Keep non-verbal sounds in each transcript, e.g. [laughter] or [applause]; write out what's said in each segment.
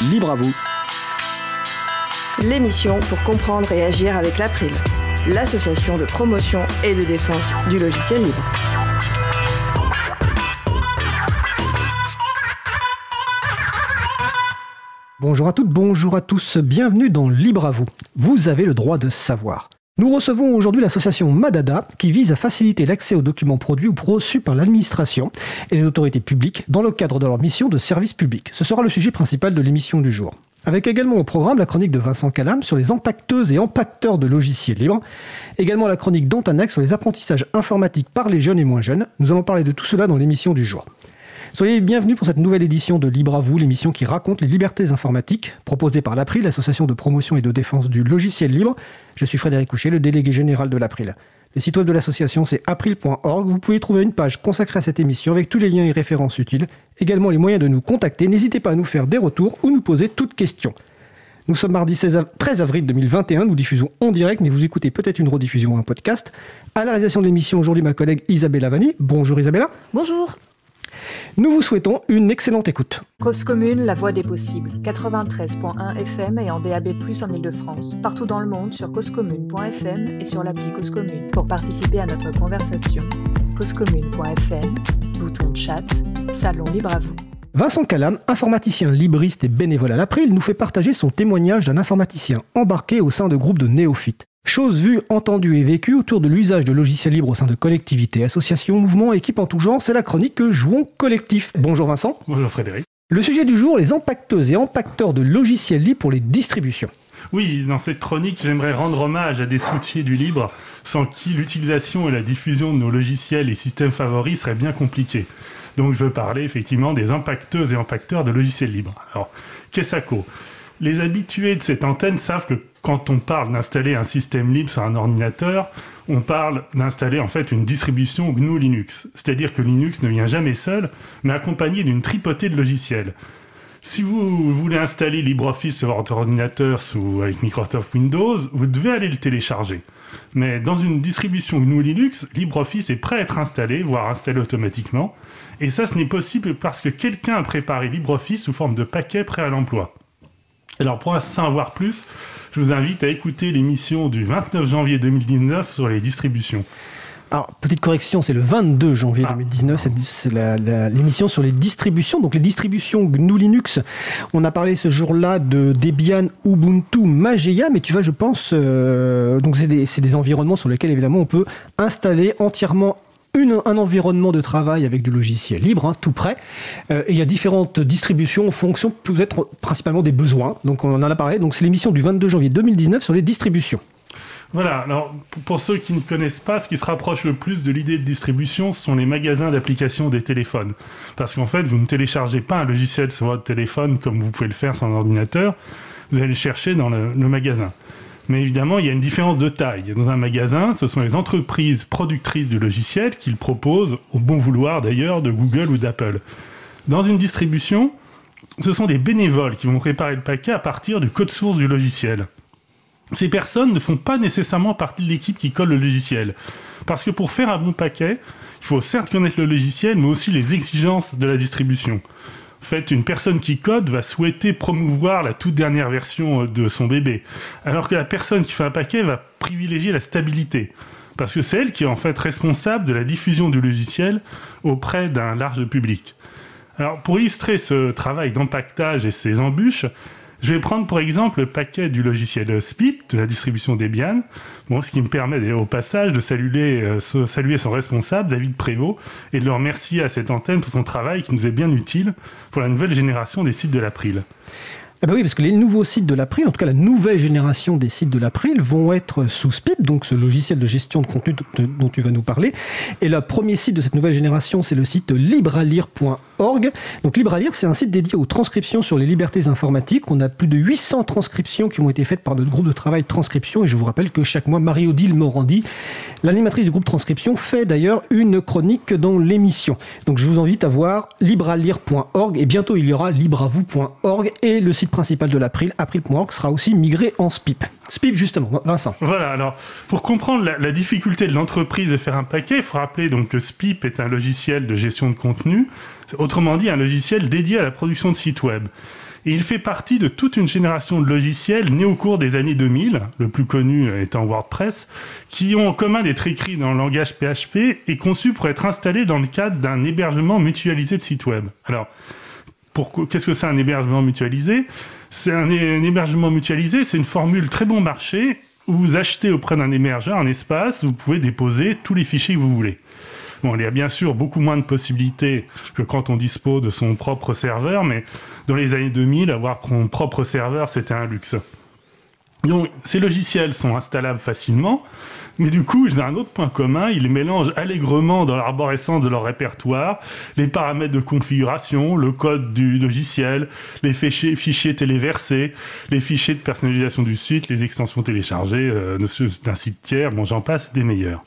Libre à vous. L'émission pour comprendre et agir avec l'April, l'association de promotion et de défense du logiciel libre. Bonjour à toutes, bonjour à tous, bienvenue dans Libre à vous. Vous avez le droit de savoir. Nous recevons aujourd'hui l'association Madada qui vise à faciliter l'accès aux documents produits ou reçus par l'administration et les autorités publiques dans le cadre de leur mission de service public. Ce sera le sujet principal de l'émission du jour. Avec également au programme la chronique de Vincent Calam sur les empaqueteuses et empaqueteurs de logiciels libres. Également la chronique d'Antanex sur les apprentissages informatiques par les jeunes et moins jeunes. Nous allons parler de tout cela dans l'émission du jour. Soyez bienvenus pour cette nouvelle édition de Libre à vous, l'émission qui raconte les libertés informatiques, proposée par l'April, l'association de promotion et de défense du logiciel libre. Je suis Frédéric Couchet, le délégué général de l'April. Le site web de l'association, c'est april.org. Vous pouvez trouver une page consacrée à cette émission avec tous les liens et références utiles. Également les moyens de nous contacter. N'hésitez pas à nous faire des retours ou nous poser toutes questions. Nous sommes mardi 13 avril 2021. Nous diffusons en direct, mais vous écoutez peut-être une rediffusion ou un podcast. À la réalisation de l'émission aujourd'hui, ma collègue Isabella Vanni. Bonjour Isabella. Bonjour. Nous vous souhaitons une excellente écoute. Cause commune, la voix des possibles. 93.1 FM et en DAB+, en Ile-de-France. Partout dans le monde sur causecommune.fm et sur l'appli Cause Commune. Pour participer à notre conversation, causecommune.fm, bouton chat, salon libre à vous. Vincent Calam, informaticien libriste et bénévole à l'April, nous fait partager son témoignage d'un informaticien embarqué au sein de groupes de néophytes. Chose vue, entendue et vécue autour de l'usage de logiciels libres au sein de collectivités, associations, mouvements, équipes en tout genre, c'est la chronique que Jouons Collectif. Bonjour Vincent. Bonjour Frédéric. Le sujet du jour, les empaqueteuses et empaqueteurs de logiciels libres pour les distributions. Oui, dans cette chronique, j'aimerais rendre hommage à des soutiers du libre, sans qui l'utilisation et la diffusion de nos logiciels et systèmes favoris seraient bien compliquées. Donc je veux parler effectivement des empaqueteuses et empaqueteurs de logiciels libres. Alors, qu'est-ce que Les habitués de cette antenne savent que quand on parle d'installer un système libre sur un ordinateur, on parle d'installer en fait une distribution GNU Linux. C'est-à-dire que Linux ne vient jamais seul, mais accompagné d'une tripotée de logiciels. Si vous voulez installer LibreOffice sur votre ordinateur sous, avec Microsoft Windows, vous devez aller le télécharger. Mais dans une distribution GNU Linux, LibreOffice est prêt à être installé, voire installé automatiquement. Et ça, ce n'est possible parce que quelqu'un a préparé LibreOffice sous forme de paquet prêt à l'emploi. Alors pour en savoir plus, je vous invite à écouter l'émission du 29 janvier 2019 sur les distributions. Alors, petite correction, c'est le 22 janvier 2019, ah. c'est l'émission sur les distributions. Donc, les distributions GNU Linux, on a parlé ce jour-là de Debian, Ubuntu, Mageia, mais tu vois, je pense, euh, donc c'est des, des, environnements sur lesquels, évidemment, on peut installer entièrement un environnement de travail avec du logiciel libre, hein, tout prêt. Euh, et il y a différentes distributions en fonction peut-être principalement des besoins. Donc on en a parlé. Donc c'est l'émission du 22 janvier 2019 sur les distributions. Voilà, alors pour ceux qui ne connaissent pas, ce qui se rapproche le plus de l'idée de distribution, ce sont les magasins d'applications des téléphones. Parce qu'en fait, vous ne téléchargez pas un logiciel sur votre téléphone comme vous pouvez le faire sur un ordinateur, vous allez le chercher dans le magasin. Mais évidemment, il y a une différence de taille. Dans un magasin, ce sont les entreprises productrices du logiciel qui le proposent, au bon vouloir d'ailleurs, de Google ou d'Apple. Dans une distribution, ce sont des bénévoles qui vont préparer le paquet à partir du code source du logiciel. Ces personnes ne font pas nécessairement partie de l'équipe qui colle le logiciel. Parce que pour faire un bon paquet, il faut certes connaître le logiciel, mais aussi les exigences de la distribution. En fait, une personne qui code va souhaiter promouvoir la toute dernière version euh, de son bébé, alors que la personne qui fait un paquet va privilégier la stabilité, parce que c'est elle qui est en fait responsable de la diffusion du logiciel auprès d'un large public. Alors, pour illustrer ce travail d'empaquetage et ses embûches, je vais prendre pour exemple le paquet du logiciel SPIP de la distribution Debian, bon, ce qui me permet au passage de saluer, euh, saluer son responsable, David Prévost, et de le remercier à cette antenne pour son travail qui nous est bien utile pour la nouvelle génération des sites de l'April. Ah bah oui, parce que les nouveaux sites de l'April, en tout cas la nouvelle génération des sites de l'April, vont être sous SPIP, donc ce logiciel de gestion de contenu dont tu vas nous parler. Et le premier site de cette nouvelle génération, c'est le site librealire.org. Donc LibreAlire, c'est un site dédié aux transcriptions sur les libertés informatiques. On a plus de 800 transcriptions qui ont été faites par notre groupe de travail transcription. Et je vous rappelle que chaque mois, Marie-Odile Morandi, l'animatrice du groupe transcription, fait d'ailleurs une chronique dans l'émission. Donc je vous invite à voir librealire.org et bientôt il y aura libreavou.org et le site principal de l'April, April.org, sera aussi migré en SPIP. SPIP, justement, Vincent. Voilà, alors, pour comprendre la, difficulté de l'entreprise de faire un paquet, il faut rappeler donc que SPIP est un logiciel de gestion de contenu, autrement dit, un logiciel dédié à la production de sites web. Et il fait partie de toute une génération de logiciels nés au cours des années 2000, le plus connu étant WordPress, qui ont en commun d'être écrits dans le langage PHP et conçus pour être installés dans le cadre d'un hébergement mutualisé de sites web. Alors, qu'est-ce que c'est un hébergement mutualisé? C'est un, hébergement mutualisé, c'est une formule très bon marché où vous achetez auprès d'un hébergeur un espace où vous pouvez déposer tous les fichiers que vous voulez. Bon, il y a bien sûr beaucoup moins de possibilités que quand on dispose de son propre serveur, mais dans les années 2000, avoir son propre serveur, c'était un luxe. Donc, ces logiciels sont installables facilement, mais du coup, ils ont un autre point commun, ils mélangent allègrement dans l'arborescence de leur répertoire les paramètres de configuration, le code du logiciel, les fichiers, téléversés, les fichiers de personnalisation du site, les extensions téléchargées euh, d'un site tiers, bon j'en passe, des meilleurs.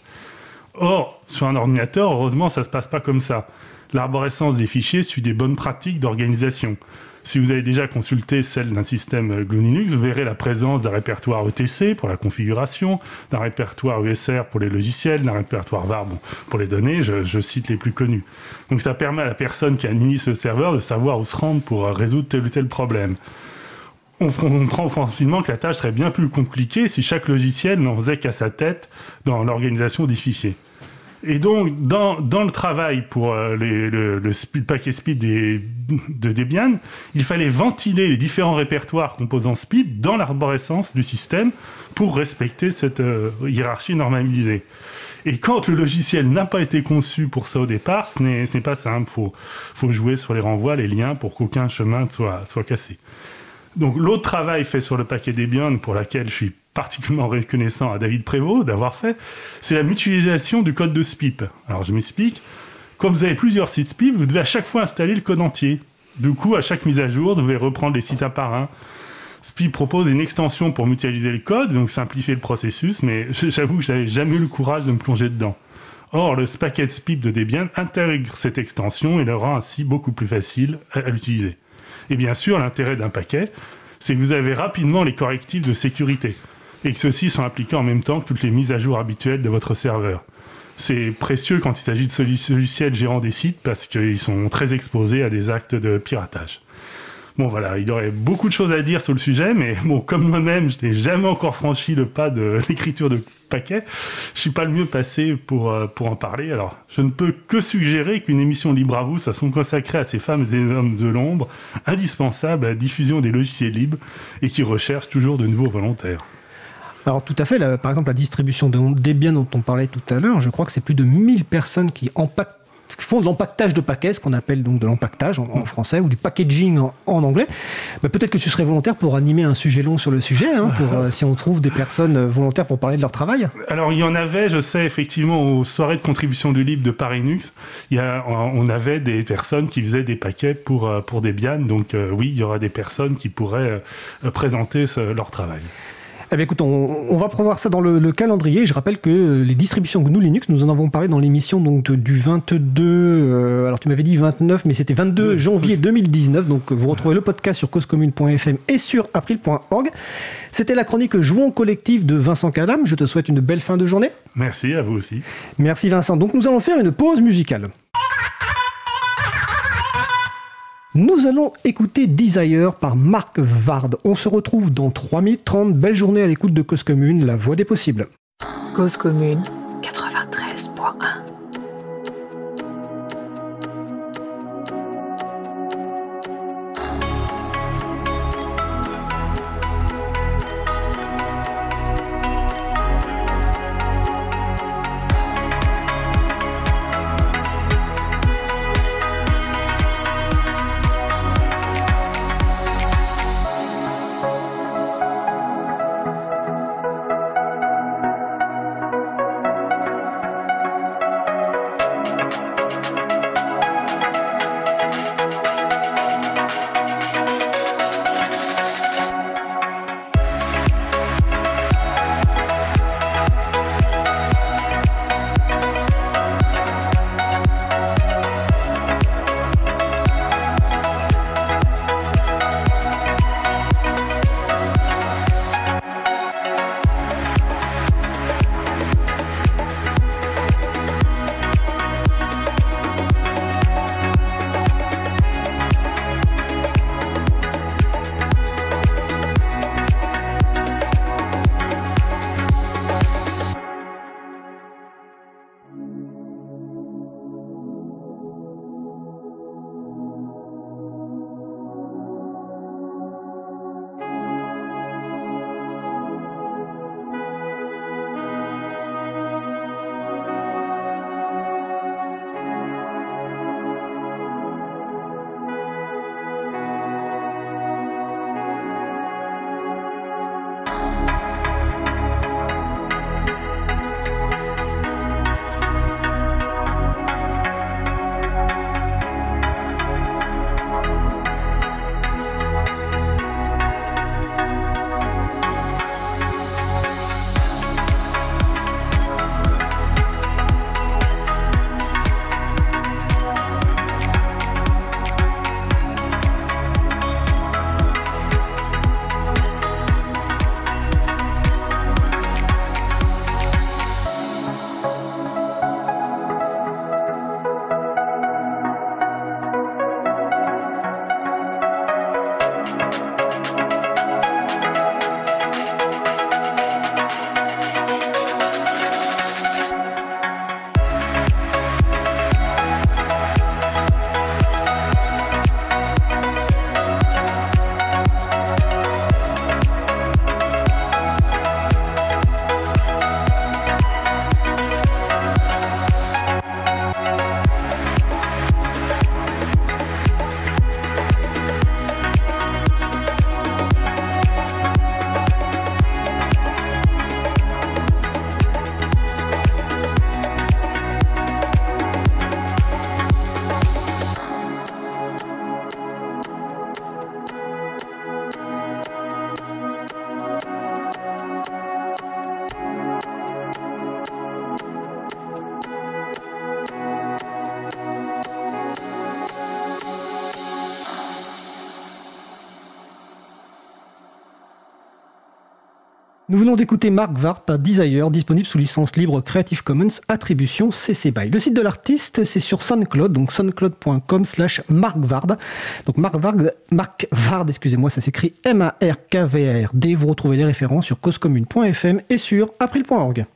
Or, sur un ordinateur, heureusement, ça ne se passe pas comme ça. L'arborescence des fichiers suit des bonnes pratiques d'organisation. Si vous avez déjà consulté celle d'un système GNU Linux, vous verrez la présence d'un répertoire ETC pour la configuration, d'un répertoire USR pour les logiciels, d'un répertoire VAR pour les données, je, cite les plus connus. Donc ça permet à la personne qui administre ce serveur de savoir où se rendre pour résoudre tel ou tel problème. On comprend facilement que la tâche serait bien plus compliquée si chaque logiciel n'en faisait qu'à sa tête dans l'organisation des fichiers. Et donc, dans, dans, le travail pour euh, les, le, le, paquet SPIP des, de Debian, il fallait ventiler les différents répertoires composant SPIP dans l'arborescence du système pour respecter cette euh, hiérarchie normalisée. Et quand le logiciel n'a pas été conçu pour ça au départ, ce n'est pas simple. Il faut, faut, jouer sur les renvois, les liens pour qu'aucun chemin soit, soit cassé. Donc l'autre travail fait sur le paquet Debian, pour lequel je suis particulièrement reconnaissant à David Prévost d'avoir fait, c'est la mutualisation du code de SPIP. Alors je m'explique. Comme vous avez plusieurs sites SPIP, vous devez à chaque fois installer le code entier. Du coup, à chaque mise à jour, vous devez reprendre les sites un par un. SPIP propose une extension pour mutualiser le code, donc simplifier le processus, mais j'avoue que j'avais jamais eu le courage de me plonger dedans. Or, le paquet SPIP de Debian intègre cette extension et le rend ainsi beaucoup plus facile à l'utiliser. Et bien sûr, l'intérêt d'un paquet, c'est que vous avez rapidement les correctifs de sécurité et que ceux-ci sont appliqués en même temps que toutes les mises à jour habituelles de votre serveur. C'est précieux quand il s'agit de logiciels gérant des sites parce qu'ils sont très exposés à des actes de piratage. Bon voilà, il aurait beaucoup de choses à dire sur le sujet, mais bon, comme moi-même, je n'ai jamais encore franchi le pas de [laughs] l'écriture de paquets, je suis pas le mieux passé pour, euh, pour en parler. Alors, je ne peux que suggérer qu'une émission libre à vous soit consacrée à ces femmes et hommes de l'ombre, indispensables à la diffusion des logiciels libres et qui recherchent toujours de nouveaux volontaires. Alors tout à fait, par exemple la distribution des biens dont on parlait tout à l'heure, je crois que c'est plus de 1000 personnes qui font de l'empaquetage de paquets, ce qu'on appelle donc de l'empaquetage en, français, ou du packaging en, anglais. Bah, peut-être que tu serais volontaire pour animer un sujet long sur le sujet, hein, pour, euh, si on trouve des personnes euh, volontaires pour parler de leur travail. Alors il y en avait, je sais effectivement, aux soirées de contribution du libre de Paris Nux, il y a, on avait des personnes qui faisaient des paquets pour, euh, pour Debian, donc oui, il y aura des personnes qui pourraient présenter leur travail. Eh bien, écoute, on, va prévoir ça dans le, calendrier. Je rappelle que les distributions GNU Linux, nous en avons parlé dans l'émission donc du 22. Euh, alors, tu m'avais dit 29, mais c'était 22 janvier 2019. Donc, vous retrouvez le podcast sur causecommune.fm et sur april.org. C'était la chronique Jouons collectif de Vincent Calam. Je te souhaite une belle fin de journée. Merci à vous aussi. Merci Vincent. Donc, nous allons faire une pause musicale. Nous allons écouter Desire par Marc Vard. On se retrouve dans 3 minutes 30. Belle journée à l'écoute de Cause Commune, la voix des possibles. Cause Commune 93.1 venons d'écouter Mark Vard par Desire, disponible sous licence libre Creative Commons, attribution CC BY. Le site de l'artiste, c'est sur SoundCloud, donc soundcloud.com slash Mark Vard. Donc Mark Vard, Mark Vard excusez-moi, ça s'écrit M-A-R-K-V-A-R-D. Vous retrouvez les références sur causecommune.fm et sur april.org.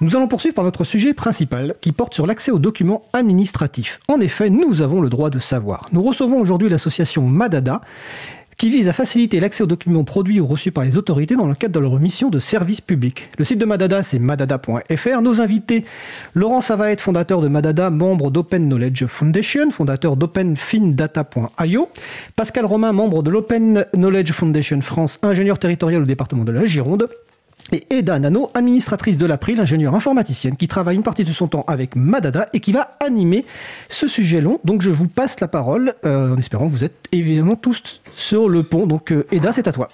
Nous allons poursuivre par notre sujet principal qui porte sur l'accès aux documents administratifs. En effet, nous avons le droit de savoir. Nous recevons aujourd'hui l'association Madada qui vise à faciliter l'accès aux documents produits ou reçus par les autorités dans le cadre de leur mission de service public. Le site de Madada, c'est madada.fr. Nos invités, Laurent Savaet, fondateur de Madada, membre d'Open Knowledge Foundation, fondateur d'OpenFinData.io, Pascal Romain, membre de l'Open Knowledge Foundation France, ingénieur territorial au département de la Gironde, et Eda Nano, administratrice de l'April, ingénieure informaticienne, qui travaille une partie de son temps avec Madada et qui va animer ce sujet long. Donc je vous passe la parole, euh, en espérant que vous êtes évidemment tous sur le pont. Donc euh, Eda, c'est à toi.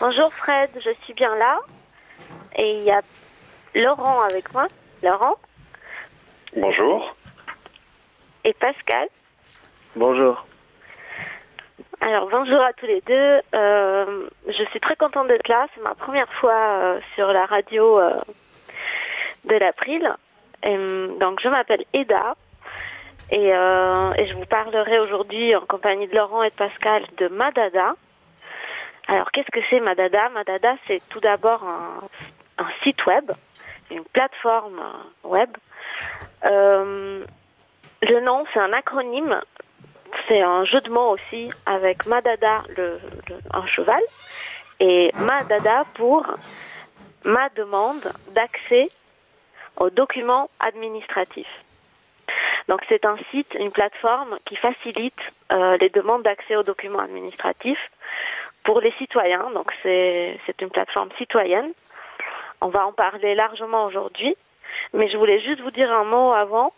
Bonjour Fred, je suis bien là. Et il y a Laurent avec moi. Laurent Bonjour. Et Pascal. Bonjour. Alors bonjour à tous les deux. Euh, je suis très contente d'être là. C'est ma première fois euh, sur la radio euh, de l'April. Donc je m'appelle Eda et, je vous parlerai aujourd'hui en compagnie de Laurent et de Pascal de Madada. Alors qu'est-ce que c'est Madada? Madada c'est tout d'abord un, un, site web, une plateforme web. le nom c'est un acronyme c'est un jeu de mots aussi avec Madada, le, un cheval, et Madada pour ma demande d'accès aux documents administratifs. Donc c'est un site, une plateforme qui facilite euh, les demandes d'accès aux documents administratifs pour les citoyens. Donc c'est une plateforme citoyenne. On va en parler largement aujourd'hui, mais je voulais juste vous dire un mot avant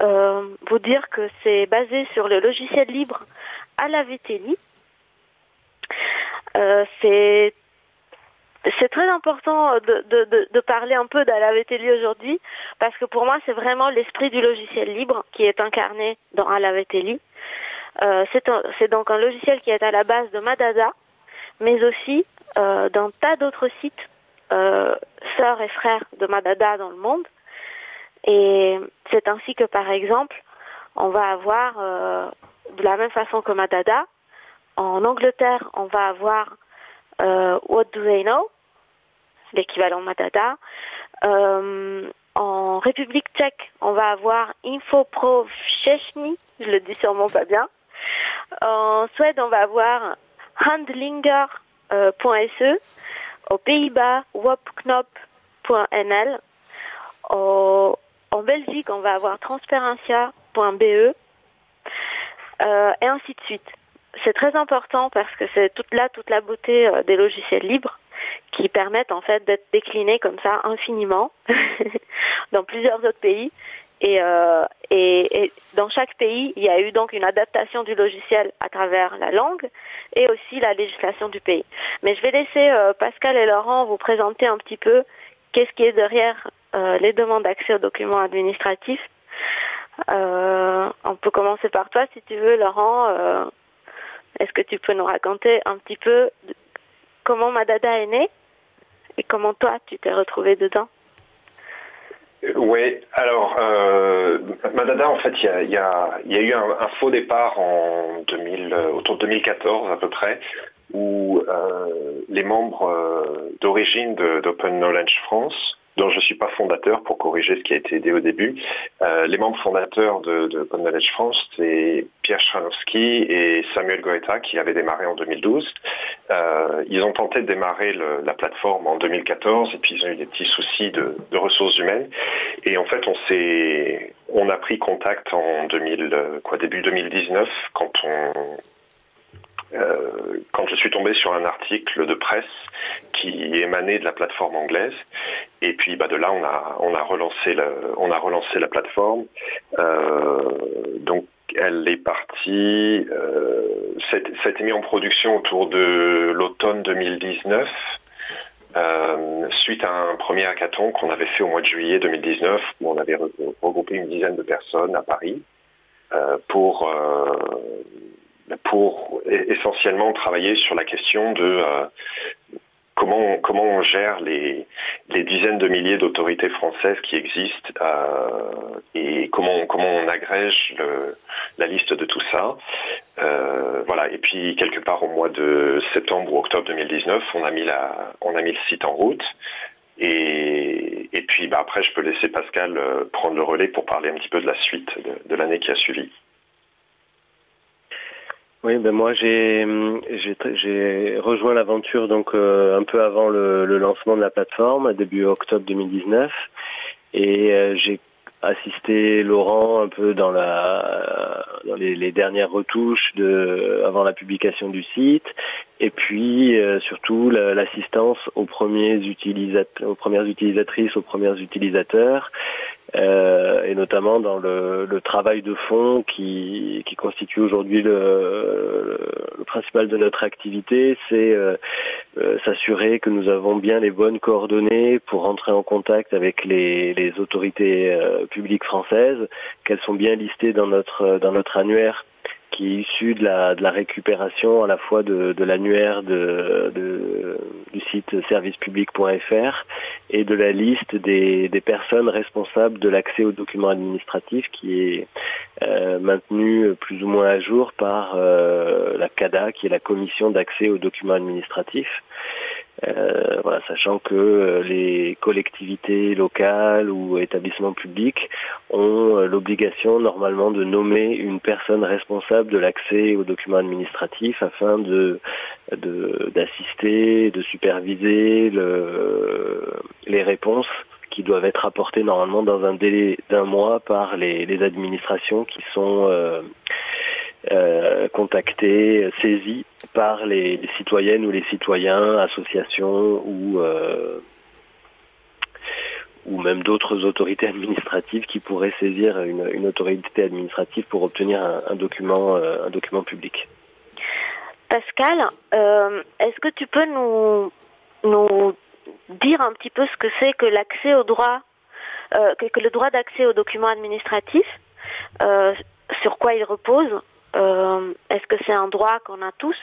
vous dire que c'est basé sur le logiciel libre à la Euh, c'est très important de, parler un peu d'Alaveteli aujourd'hui parce que pour moi c'est vraiment l'esprit du logiciel libre qui est incarné dans Alaveteli. Euh, c'est donc un logiciel qui est à la base de Madada, mais aussi euh, d'un tas d'autres sites euh, sœurs et frères de Madada dans le monde. Et c'est ainsi que, par exemple, on va avoir, euh, de la même façon que Madada, en Angleterre, on va avoir euh, What Do They Know, l'équivalent Madada. Euh, en République tchèque, on va avoir Infopro Chechny, je le dis sûrement pas bien. En Suède, on va avoir handlinger.se. Aux Pays-Bas, wopknop.nl. Au, en Belgique, on va avoir transparencia.be euh, et ainsi de suite. C'est très important parce que c'est toute là toute la beauté euh, des logiciels libres qui permettent en fait d'être déclinés comme ça infiniment [laughs] dans plusieurs autres pays. Euh, et, dans chaque pays, il y a eu donc une adaptation du logiciel à travers la langue et aussi la législation du pays. Mais je vais laisser Pascal et Laurent vous présenter un petit peu qu'est-ce qui est derrière euh, les demandes d'accès aux documents administratifs. Euh, on peut commencer par toi si tu veux, Laurent. Euh, est-ce que tu peux nous raconter un petit peu comment Madada est né et comment toi tu t'es retrouvé dedans? Oui, alors Madada, en fait, il y a, eu un, faux départ en 2000, autour de 2014 à peu près, où les membres d'origine d'Open Knowledge France dont je ne suis pas fondateur pour corriger ce qui a été dit au début. Euh, les membres fondateurs de, de Knowledge France, c'est Pierre Schranowski et Samuel Goetha qui avaient démarré en 2012. Euh, ils ont tenté de démarrer le, la plateforme en 2014 et puis ils ont eu des petits soucis de, de ressources humaines. Et en fait, on s'est, on a pris contact en 2000, quoi, début 2019 quand on euh, quand je suis tombé sur un article de presse qui émanait de la plateforme anglaise. Et puis bah, de là, on a, relancé, la, plateforme. Euh, donc elle est partie, euh, ça a été mis en production autour de l'automne 2019. Euh, suite à un premier hackathon qu'on avait fait au mois de juillet 2019, où on avait regroupé une dizaine de personnes à Paris pour pour essentiellement travailler sur la question de comment, comment on gère les, les dizaines de milliers d'autorités françaises qui existent euh, et comment, comment on agrège le, la liste de tout ça. Euh, voilà. Et puis quelque part au mois de septembre ou octobre 2019, on a mis, la, on a mis le site en route. Et, et puis bah, après, je peux laisser Pascal euh, prendre le relais pour parler un petit peu de la suite de l'année qui a suivi. Oui, ben moi j'ai j'ai rejoint l'aventure donc euh, un peu avant le, le, lancement de la plateforme, début octobre 2019, et euh, j'ai assisté Laurent un peu dans la dans les, les, dernières retouches de avant la publication du site, et puis euh, surtout l'assistance aux premiers utilisateurs, aux premières utilisatrices, aux premiers utilisateurs. Euh, et notamment dans le, le, travail de fond qui, qui constitue aujourd'hui le, le, principal de notre activité, c'est euh, euh, s'assurer que nous avons bien les bonnes coordonnées pour rentrer en contact avec les, les autorités publiques françaises, qu'elles sont bien listées dans notre dans notre annuaire qui est issu de la, de la récupération à la fois de, de l'annuaire de, de, du site servicepublic.fr et de la liste des, des, personnes responsables de l'accès aux documents administratifs qui est euh, maintenu plus ou moins à jour par euh, la CADA qui est la commission d'accès aux documents administratifs. Euh, sachant que euh, les collectivités locales ou établissements publics ont euh, l'obligation normalement de nommer une personne responsable de l'accès aux documents administratifs afin d'assister, de, superviser le, les réponses qui doivent être apportées normalement dans un délai d'un mois par les, administrations qui sont euh, contactées, saisies par les, citoyennes ou les citoyens, associations ou euh, ou même d'autres autorités administratives qui pourraient saisir une, autorité administrative pour obtenir un, document euh, un document public. Pascal, est-ce que tu peux nous nous dire un petit peu ce que c'est que l'accès au droit que, le droit d'accès aux documents administratifs sur quoi il repose est-ce que c'est un droit qu'on a tous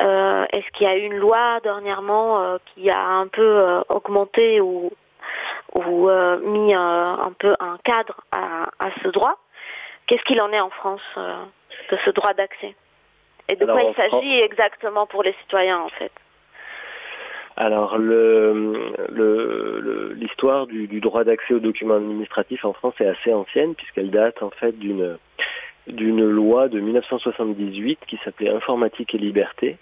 euh, Est-ce qu'il y a eu une loi dernièrement euh, qui a un peu euh, augmenté ou, ou mis un peu un cadre à, à ce droit? Qu'est-ce qu'il en est en France de ce droit d'accès? Et de Alors, quoi il s'agit exactement pour les citoyens en fait? Alors l'histoire du, du, droit d'accès aux documents administratifs en France est assez ancienne puisqu'elle date en fait d'une d'une loi de 1978 qui s'appelait Informatique et Liberté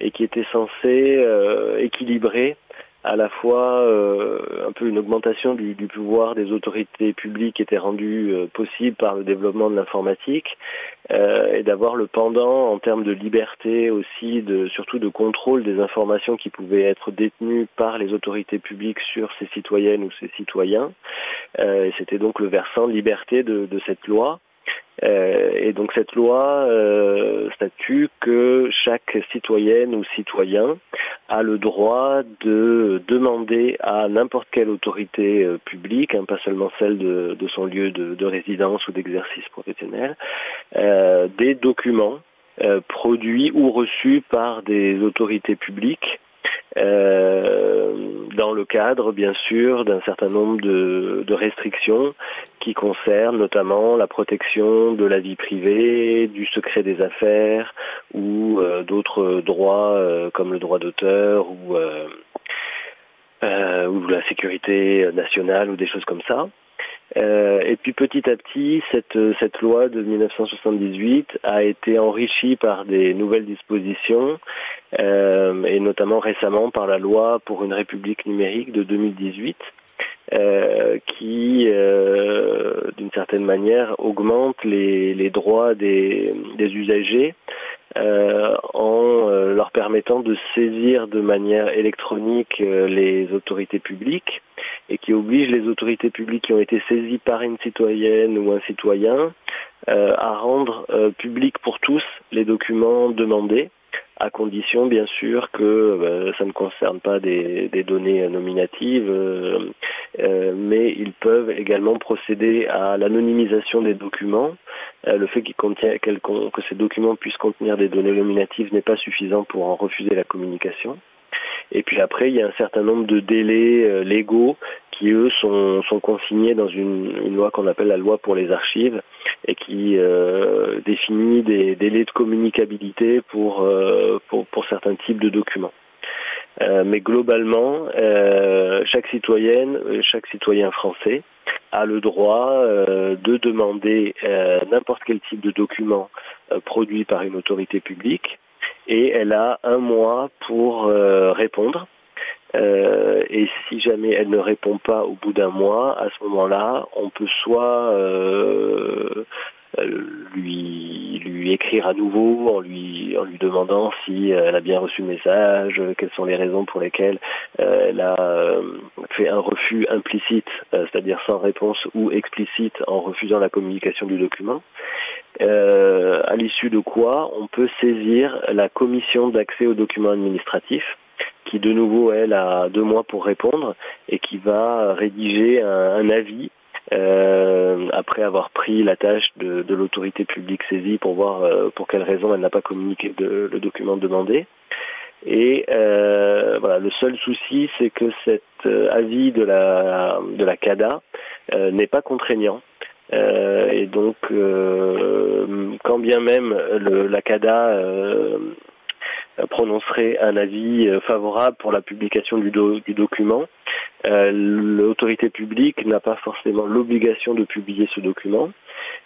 et qui était censée euh, équilibrer à la fois euh, un peu une augmentation du, pouvoir des autorités publiques qui était rendue euh, possible par le développement de l'informatique et d'avoir le pendant en termes de liberté aussi, de, surtout de contrôle des informations qui pouvaient être détenues par les autorités publiques sur ces citoyennes ou ces citoyens. C'était donc le versant liberté de cette loi. Euh, et donc cette loi euh, statue que chaque citoyenne ou citoyen a le droit de demander à n'importe quelle autorité euh, publique, hein, pas seulement celle de, son lieu de, de résidence ou d'exercice professionnel, des documents produits ou reçus par des autorités publiques euh, dans le cadre, bien sûr, d'un certain nombre de, de, restrictions qui concernent notamment la protection de la vie privée, du secret des affaires ou euh, d'autres droits euh, comme le droit d'auteur ou, ou la sécurité nationale ou des choses comme ça. Euh, et puis petit à petit, cette, cette loi de 1978 a été enrichie par des nouvelles dispositions, euh, et notamment récemment par la loi pour une république numérique de 2018. Euh, qui, euh, d'une certaine manière, augmente les, droits des, usagers euh, en leur permettant de saisir de manière électronique les autorités publiques et qui oblige les autorités publiques qui ont été saisies par une citoyenne ou un citoyen à rendre public pour tous les documents demandés à condition bien sûr que euh, ça ne concerne pas des, données nominatives, euh, euh, mais ils peuvent également procéder à l'anonymisation des documents le fait que ces documents puissent contenir des données nominatives n'est pas suffisant pour en refuser la communication. Et puis après, il y a un certain nombre de délais euh, légaux qui, eux, sont, consignés dans une, loi qu'on appelle la loi pour les archives et qui euh, définit des délais de communicabilité pour, euh, pour, certains types de documents. mais globalement, chaque citoyenne, chaque citoyen français a le droit de demander n'importe quel type de document produit par une autorité publique et elle a un mois pour euh, répondre. Euh, et si jamais elle ne répond pas au bout d'un mois, à ce moment-là, on peut soit euh, lui, lui écrire à nouveau en lui, demandant si elle a bien reçu le message, quelles sont les raisons pour lesquelles elle a fait un refus implicite, c'est-à-dire sans réponse, ou explicite en refusant la communication du document. Euh, à l'issue de quoi on peut saisir la commission d'accès aux documents administratifs qui de nouveau elle a deux mois pour répondre et qui va rédiger un, avis euh, après avoir pris la tâche de, l'autorité publique saisie pour voir euh, pour quelle raison elle n'a pas communiqué le document demandé. Et voilà, le seul souci, c'est que cet avis de la, de la CADA n'est pas contraignant. Euh, et donc, euh, quand bien même le, la CADA euh, prononcerait un avis favorable pour la publication du, du document, l'autorité publique n'a pas forcément l'obligation de publier ce document.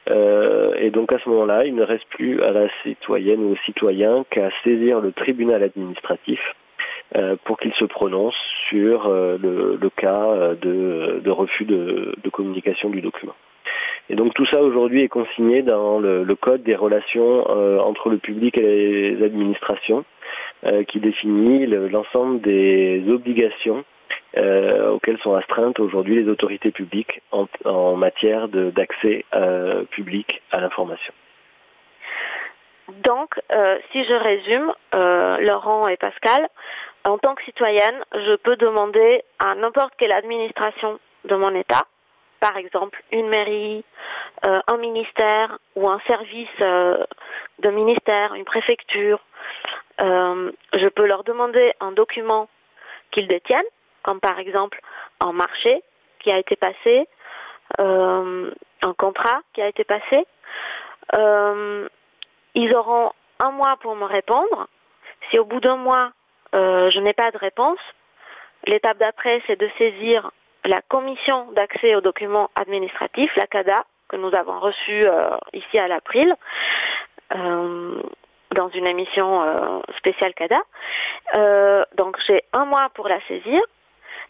et donc à ce moment-là, il ne reste plus à la citoyenne ou au citoyen qu'à saisir le tribunal administratif pour qu'il se prononce sur le, cas de, refus de communication du document. Et donc tout ça aujourd'hui est consigné dans le, code des relations euh, entre le public et les administrations, euh, qui définit l'ensemble des obligations euh, auxquelles sont astreintes aujourd'hui les autorités publiques en, matière d'accès public à l'information. Donc, si je résume, Laurent et Pascal, en tant que citoyenne, je peux demander à n'importe quelle administration de mon État par exemple une mairie, euh, un ministère ou un service euh, de ministère, une préfecture, euh, je peux leur demander un document qu'ils détiennent, comme par exemple un marché qui a été passé, un contrat qui a été passé. ils auront un mois pour me répondre. Si au bout d'un mois, je n'ai pas de réponse, l'étape d'après, c'est de saisir la commission d'accès aux documents administratifs, la CADA, que nous avons reçue euh, ici à l'April, euh, dans une émission euh, spéciale CADA. donc j'ai un mois pour la saisir.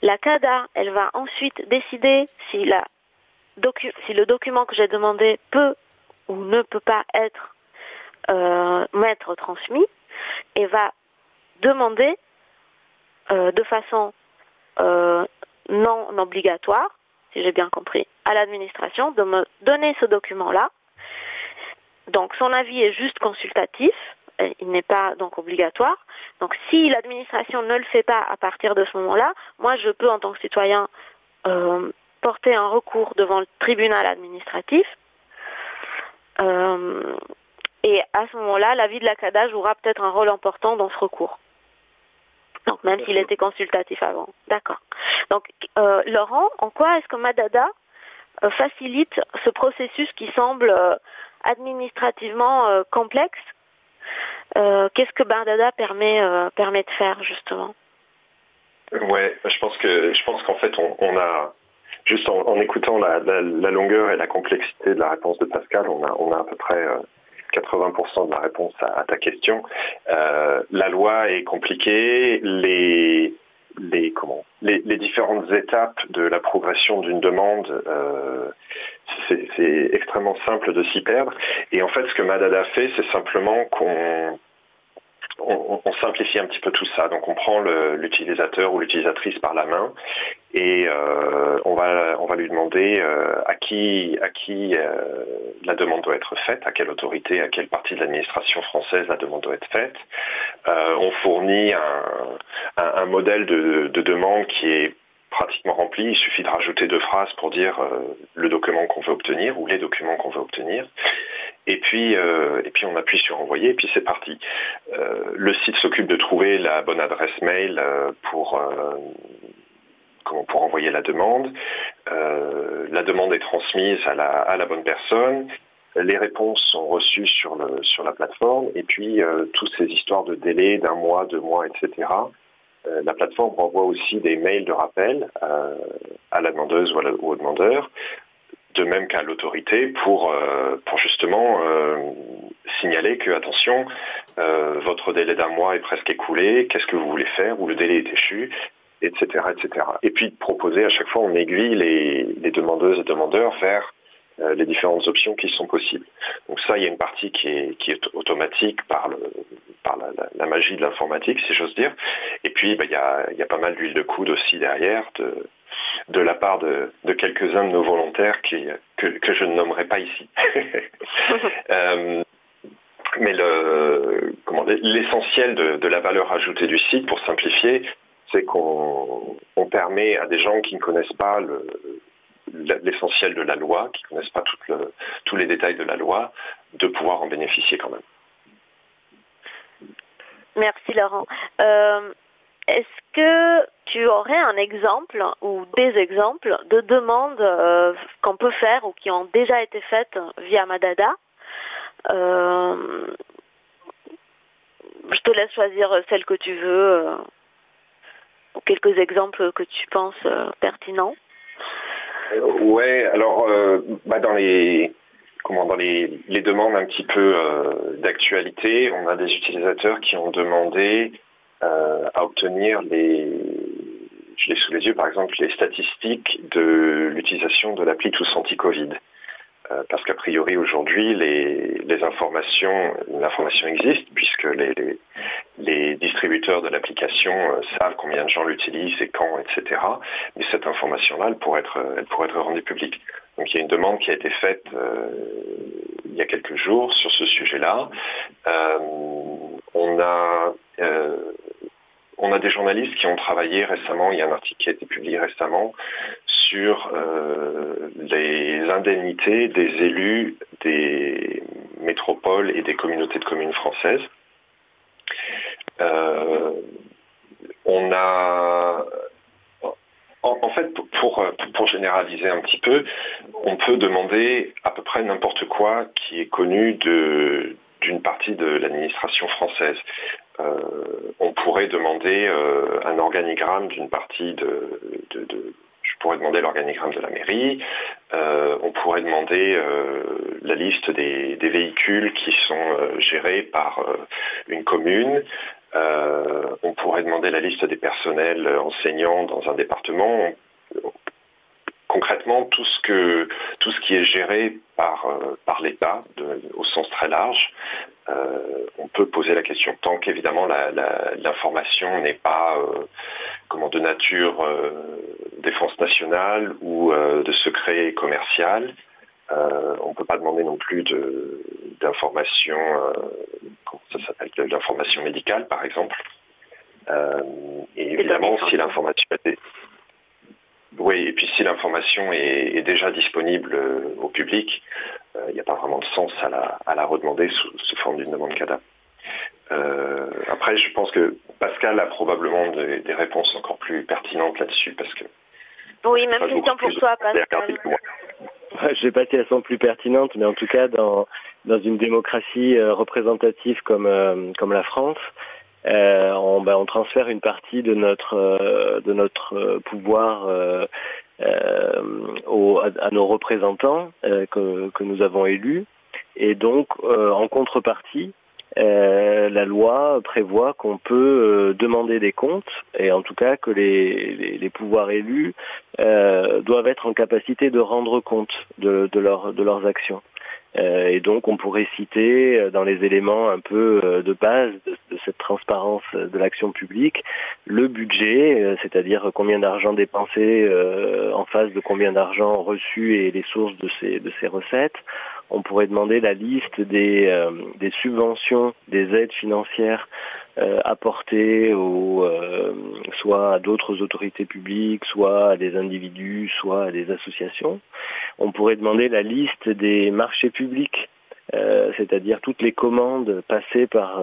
La CADA, elle va ensuite décider si, le document que j'ai demandé peut ou ne peut pas être transmis et va demander de façon non obligatoire, si j'ai bien compris, à l'administration de me donner ce document-là. Donc son avis est juste consultatif, il n'est pas donc obligatoire. Donc si l'administration ne le fait pas à partir de ce moment-là, moi je peux en tant que citoyen euh, porter un recours devant le tribunal administratif. Euh, et à ce moment-là, l'avis de la CADA jouera peut-être un rôle important dans ce recours. Donc même s'il était consultatif avant. D'accord. Donc euh, Laurent, en quoi est-ce que Madada euh, facilite ce processus qui semble euh, administrativement complexe Qu'est-ce que Madada permet, permet de faire justement? Ouais, je pense que je pense qu'en fait on, a juste en, écoutant la, longueur et la complexité de la réponse de Pascal, on a, on a à peu près 80% de la réponse à, ta question. Euh, la loi est compliquée, les, les, comment, les, différentes étapes de l'approbation d'une demande, euh, c'est extrêmement simple de s'y perdre. Et en fait, ce que Madada fait, c'est simplement qu'on on, simplifie un petit peu tout ça. Donc on prend l'utilisateur ou l'utilisatrice par la main et euh, on, va, on va lui demander euh, à qui, à qui euh, la demande doit être faite, à quelle autorité, à quelle partie de l'administration française la demande doit être faite. on fournit un, modèle de, de, demande qui est pratiquement rempli. Il suffit de rajouter deux phrases pour dire le document qu'on veut obtenir ou les documents qu'on veut obtenir. Et puis, et puis on appuie sur envoyer, et puis c'est parti. le site s'occupe de trouver la bonne adresse mail pour pour envoyer la demande. la demande est transmise à la, à la bonne personne les réponses sont reçues sur, le, sur la plateforme et puis euh, toutes ces histoires de délai d'un mois, deux mois, etc. Euh, la plateforme renvoie aussi des mails de rappel euh, à la demandeuse ou, au demandeur, de même qu'à l'autorité pour, pour justement signaler que, attention, votre délai d'un mois est presque écoulé, qu'est-ce que vous voulez faire, ou le délai est échu, etc., etc. Et puis de proposer à chaque fois, on aiguille les, demandeuses et demandeurs vers euh, les différentes options qui sont possibles. Donc ça, il y a une partie qui est, qui est automatique par, le, par la, la, magie de l'informatique, si j'ose dire. Et puis, bah, il, y a, il y a pas mal d'huile de coude aussi derrière de, de la part de, de quelques-uns de nos volontaires qui, que, que, je ne nommerai pas ici. [laughs] euh, mais l'essentiel de, de, la valeur ajoutée du site, pour simplifier, c'est qu'on on permet à des gens qui ne connaissent pas le, l'essentiel de la loi, qui ne connaissent pas tous les détails de la loi, de pouvoir en bénéficier quand même. Merci Laurent. Euh, est-ce que tu aurais un exemple ou des exemples de demandes euh, qu'on peut faire ou qui ont déjà été faites via Madada? Euh, Je te laisse choisir celle que tu veux ou quelques exemples que tu penses pertinents. Ouais, alors euh, bah dans les comment dans les, les, demandes un petit peu euh, d'actualité, on a des utilisateurs qui ont demandé euh, à obtenir les je l'ai sous les yeux par exemple les statistiques de l'utilisation de l'appli Tous Anti-Covid. Euh, parce qu'a priori aujourd'hui les, les, informations, l'information existe puisque les, les, les distributeurs de l'application euh, savent combien de gens l'utilisent et quand, etc. Mais cette information-là, elle pourrait être, elle pourrait être rendue publique. Donc il y a une demande qui a été faite euh, il y a quelques jours sur ce sujet-là. Euh, on a on a des journalistes qui ont travaillé récemment, il y a un article qui a été publié récemment, sur euh, les indemnités des élus des métropoles et des communautés de communes françaises. Euh, on a en, fait, pour, pour, généraliser un petit peu, on peut demander à peu près n'importe quoi qui est connu d'une partie de l'administration française. Euh, on pourrait demander euh, un organigramme d'une partie de, je pourrais demander l'organigramme de la mairie, euh, on pourrait demander la liste des, véhicules qui sont gérés par une commune, on pourrait demander la liste des personnels enseignants dans un département. Concrètement, tout ce, que, tout ce qui est géré par, par l'État au sens très large, euh, on peut poser la question. Tant qu'évidemment l'information n'est pas euh, comment de nature euh, défense nationale ou de secret commercial, on ne peut pas demander non plus d'information, ça s'appelle, l'information médicale par exemple. et évidemment, si l'information oui, et puis si l'information est, déjà disponible au public, il n'y a pas vraiment de sens à la, à la redemander sous, forme d'une demande CADA. Euh, après, je pense que Pascal a probablement des, réponses encore plus pertinentes là-dessus, parce que... Oui, même question pour toi, Pascal. Je vais pas si elles sont plus pertinentes, mais en tout cas, dans, dans une démocratie euh, représentative comme, euh, comme la France, on, ben, on, transfère une partie de notre, de notre pouvoir euh, à, nos représentants euh, que, nous avons élus. Et donc, euh, en contrepartie, la loi prévoit qu'on peut demander des comptes, et en tout cas que les, les, pouvoirs élus doivent être en capacité de rendre compte de, de, leur, de leurs actions. Euh, et donc on pourrait citer euh, dans les éléments un peu euh, de base de, cette transparence de l'action publique le budget, c'est-à-dire combien d'argent dépensé en face de combien d'argent reçu et les sources de ces, de ces recettes. On pourrait demander la liste des, des subventions, des aides financières euh, apporter au, euh, soit à d'autres autorités publiques, soit à des individus, soit à des associations. On pourrait demander la liste des marchés publics euh, c'est-à-dire toutes les commandes passées par,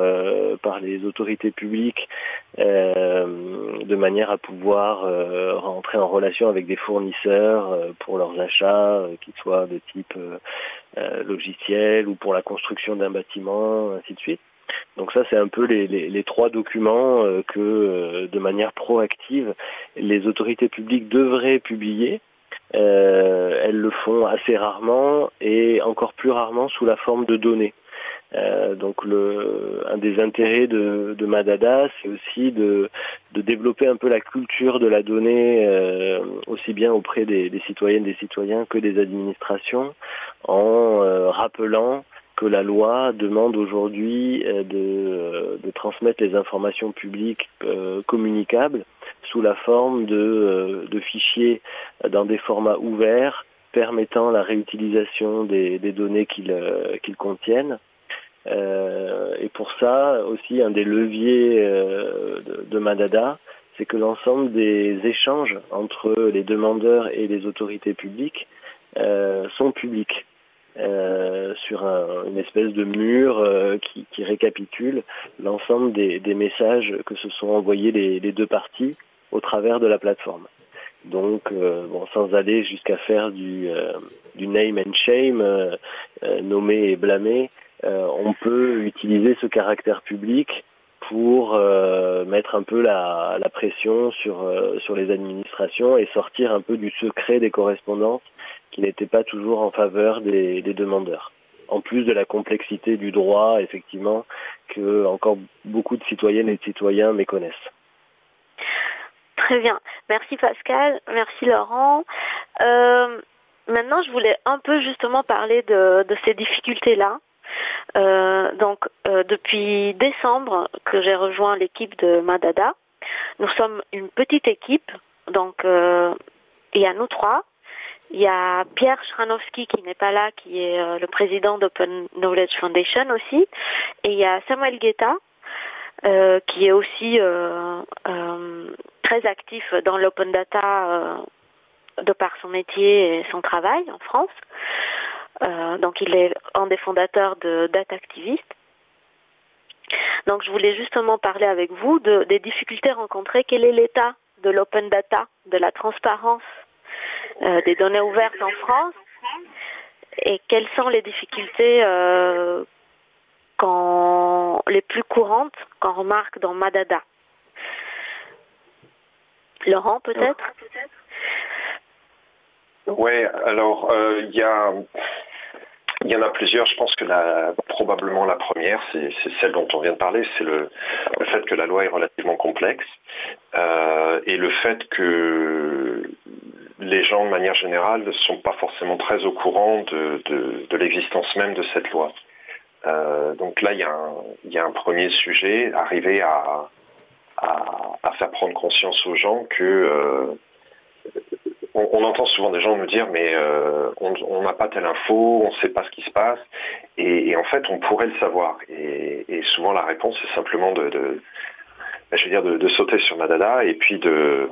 par les autorités publiques de manière à pouvoir rentrer en relation avec des fournisseurs pour leurs achats, qu'ils soient de type logiciel ou pour la construction d'un bâtiment, ainsi de suite. Donc ça, c'est un peu les, trois documents euh, que, euh, de manière proactive, les autorités publiques devraient publier. Euh, elles le font assez rarement et encore plus rarement sous la forme de données. donc le, un des intérêts de, Madada, c'est aussi de, développer un peu la culture de la donnée, aussi bien auprès des, des, citoyennes, des citoyens que des administrations, en rappelant que la loi demande aujourd'hui euh, euh, de, transmettre les informations publiques euh, communicables sous la forme de, fichiers dans des formats ouverts permettant la réutilisation des, données qu'ils contiennent. et pour ça, aussi, un des leviers de, de Madada, c'est que l'ensemble des échanges entre les demandeurs et les autorités publiques sont publics. Euh, sur une espèce de mur euh, qui, récapitule l'ensemble des, messages que se sont envoyés les, deux parties au travers de la plateforme. Donc, euh, bon, sans aller jusqu'à faire du, du, name and shame, nommer et blâmer, on peut utiliser ce caractère public pour mettre un peu la, la pression sur, sur les administrations et sortir un peu du secret des correspondances qui n'était pas toujours en faveur des, demandeurs. En plus de la complexité du droit, effectivement, que encore beaucoup de citoyennes et de citoyens méconnaissent. Très bien. Merci Pascal, merci Laurent. Euh, maintenant, je voulais un peu justement parler de, ces difficultés-là. Euh, donc, euh, depuis décembre que j'ai rejoint l'équipe de Madada, nous sommes une petite équipe. Donc, il y a nous trois. Il y a Pierre Schranowski qui n'est pas là, qui est euh, le président d'Open Knowledge Foundation aussi. Et il y a Samuel Guetta, euh, qui est aussi euh, très actif dans l'open data de par son métier et son travail en France. donc il est un des fondateurs de Data Activist. Donc je voulais justement parler avec vous des difficultés rencontrées. Quel est l'état de l'open data, de la transparence euh, des données ouvertes en France et quelles sont les difficultés euh, les plus courantes qu'on remarque dans Madada? Laurent, peut-être? Oui, alors euh, il y a il y en a plusieurs. Je pense que la, probablement la première, c'est celle dont on vient de parler, c'est le, fait que la loi est relativement complexe et le fait que les gens, de manière générale, ne sont pas forcément très au courant de, l'existence même de cette loi. Euh, donc là, il y, a un, premier sujet, arriver à, faire prendre conscience aux gens que... Euh, on, entend souvent des gens nous dire mais euh, on n'a pas telle info, on ne sait pas ce qui se passe, et, en fait on pourrait le savoir. Et, souvent la réponse est simplement de, je veux dire de, sauter sur Madada et puis de,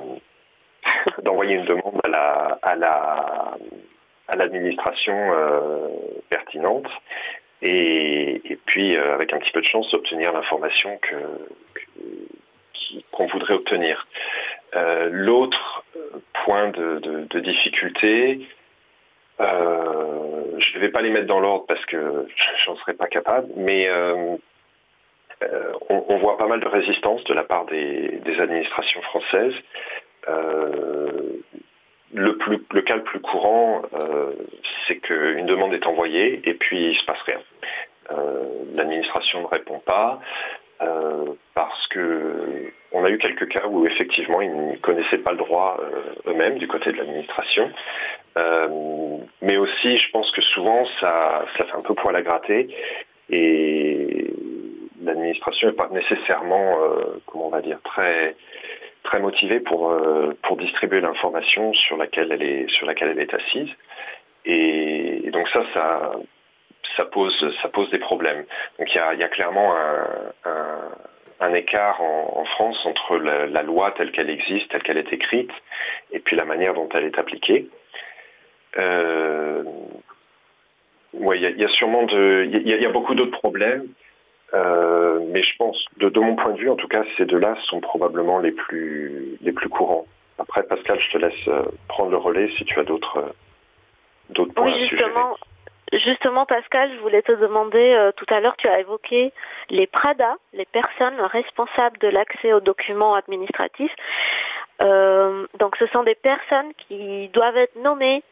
[laughs] d'envoyer une demande à la à la à l'administration euh, pertinente et, puis euh, avec un petit peu de chance d'obtenir l'information que, qu'on voudrait obtenir. Euh, l'autre point de, difficulté, je ne vais pas les mettre dans l'ordre parce que [laughs] j'en serais pas capable, mais on, voit pas mal de résistance de la part des administrations françaises le, plus, le cas le plus courant, euh, c'est qu'une demande est envoyée et puis il ne se passe rien. Euh, l'administration ne répond pas parce que on a eu quelques cas où effectivement ils ne connaissaient pas le droit eux-mêmes du côté de l'administration. mais aussi, je pense que souvent ça fait un peu poil à gratter et l'administration n'est pas nécessairement, comment on va dire, très très motivée pour, euh, pour distribuer l'information sur laquelle elle est sur laquelle elle est assise. Et, donc ça, ça, pose ça pose des problèmes. Donc il y a, clairement un, écart en, France entre la, loi telle qu'elle existe, telle qu'elle est écrite, et puis la manière dont elle est appliquée. Euh, il y, a sûrement de, y, a beaucoup d'autres problèmes, euh, mais je pense, de, mon point de vue, en tout cas, ces deux-là sont probablement les plus, les plus courants. Après, Pascal, je te laisse euh, prendre le relais si tu as d'autres, euh, d'autres points oui, justement, Justement, Pascal, je voulais te demander, tout à l'heure, tu as évoqué les PRADA, les personnes responsables de l'accès aux documents administratifs. donc, ce sont des personnes qui doivent être nommées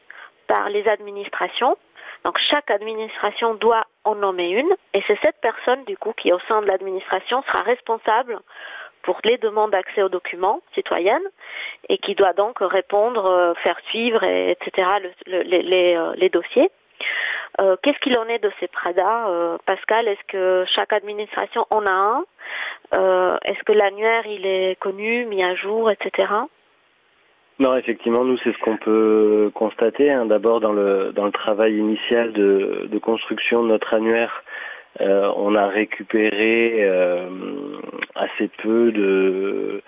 par les administrations donc chaque administration doit en nommer une et c'est cette personne du coup qui au sein de l'administration sera responsable pour les demandes d'accès aux documents citoyennes et qui doit donc répondre, euh, faire suivre, etc. Euh, les, dossiers. Euh, qu'est-ce qu'il en est de ces PRADA Pascal, est-ce que chaque administration en a un? Est-ce que l'annuaire il est connu, mis à jour, etc. Non, effectivement, nous, c'est ce qu'on peut constater. Hein. D'abord, dans le, dans le travail initial de, de construction de notre annuaire, euh, on a récupéré euh, assez peu de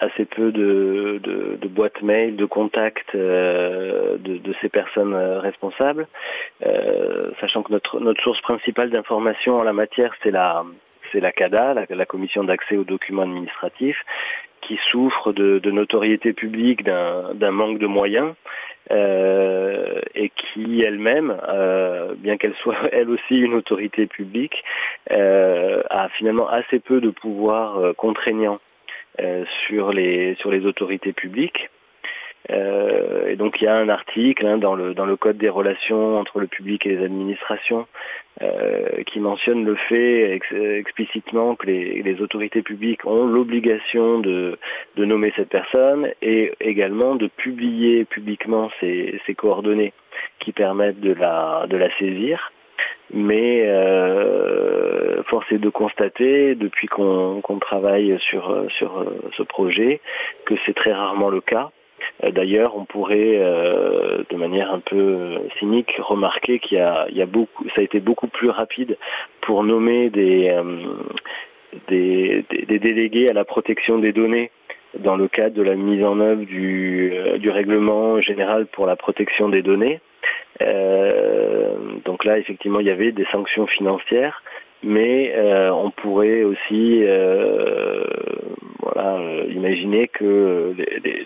assez, peu de, de, de, boîtes mail, de contacts euh, de, de, ces personnes responsables, sachant que notre, notre source principale d'information en la matière, c'est la c'est la CADA, la, commission d'accès aux documents administratifs, qui souffre de, notoriété publique d'un manque de moyens euh, et qui elle-même, euh, bien qu'elle soit [laughs] elle aussi une autorité publique, euh, a finalement assez peu de pouvoir contraignant sur les autorités publiques. Euh, et donc il y a un article hein, dans, le, dans le code des relations entre le public et les administrations euh, qui mentionne le fait explicitement que les, les, autorités publiques ont l'obligation de, de, nommer cette personne et également de publier publiquement ces, ces coordonnées qui permettent de la, de la saisir. Mais euh, force est de constater, depuis qu'on travaille sur, sur ce projet, que c'est très rarement le cas. Euh, d'ailleurs, on pourrait, euh, de manière un peu cynique, remarquer qu'il y a, beaucoup, ça a été beaucoup plus rapide pour nommer des, euh, des, délégués à la protection des données dans le cadre de la mise en œuvre du, règlement général pour la protection des données. donc là, effectivement, il y avait des sanctions financières, mais on pourrait aussi voilà, euh, imaginer que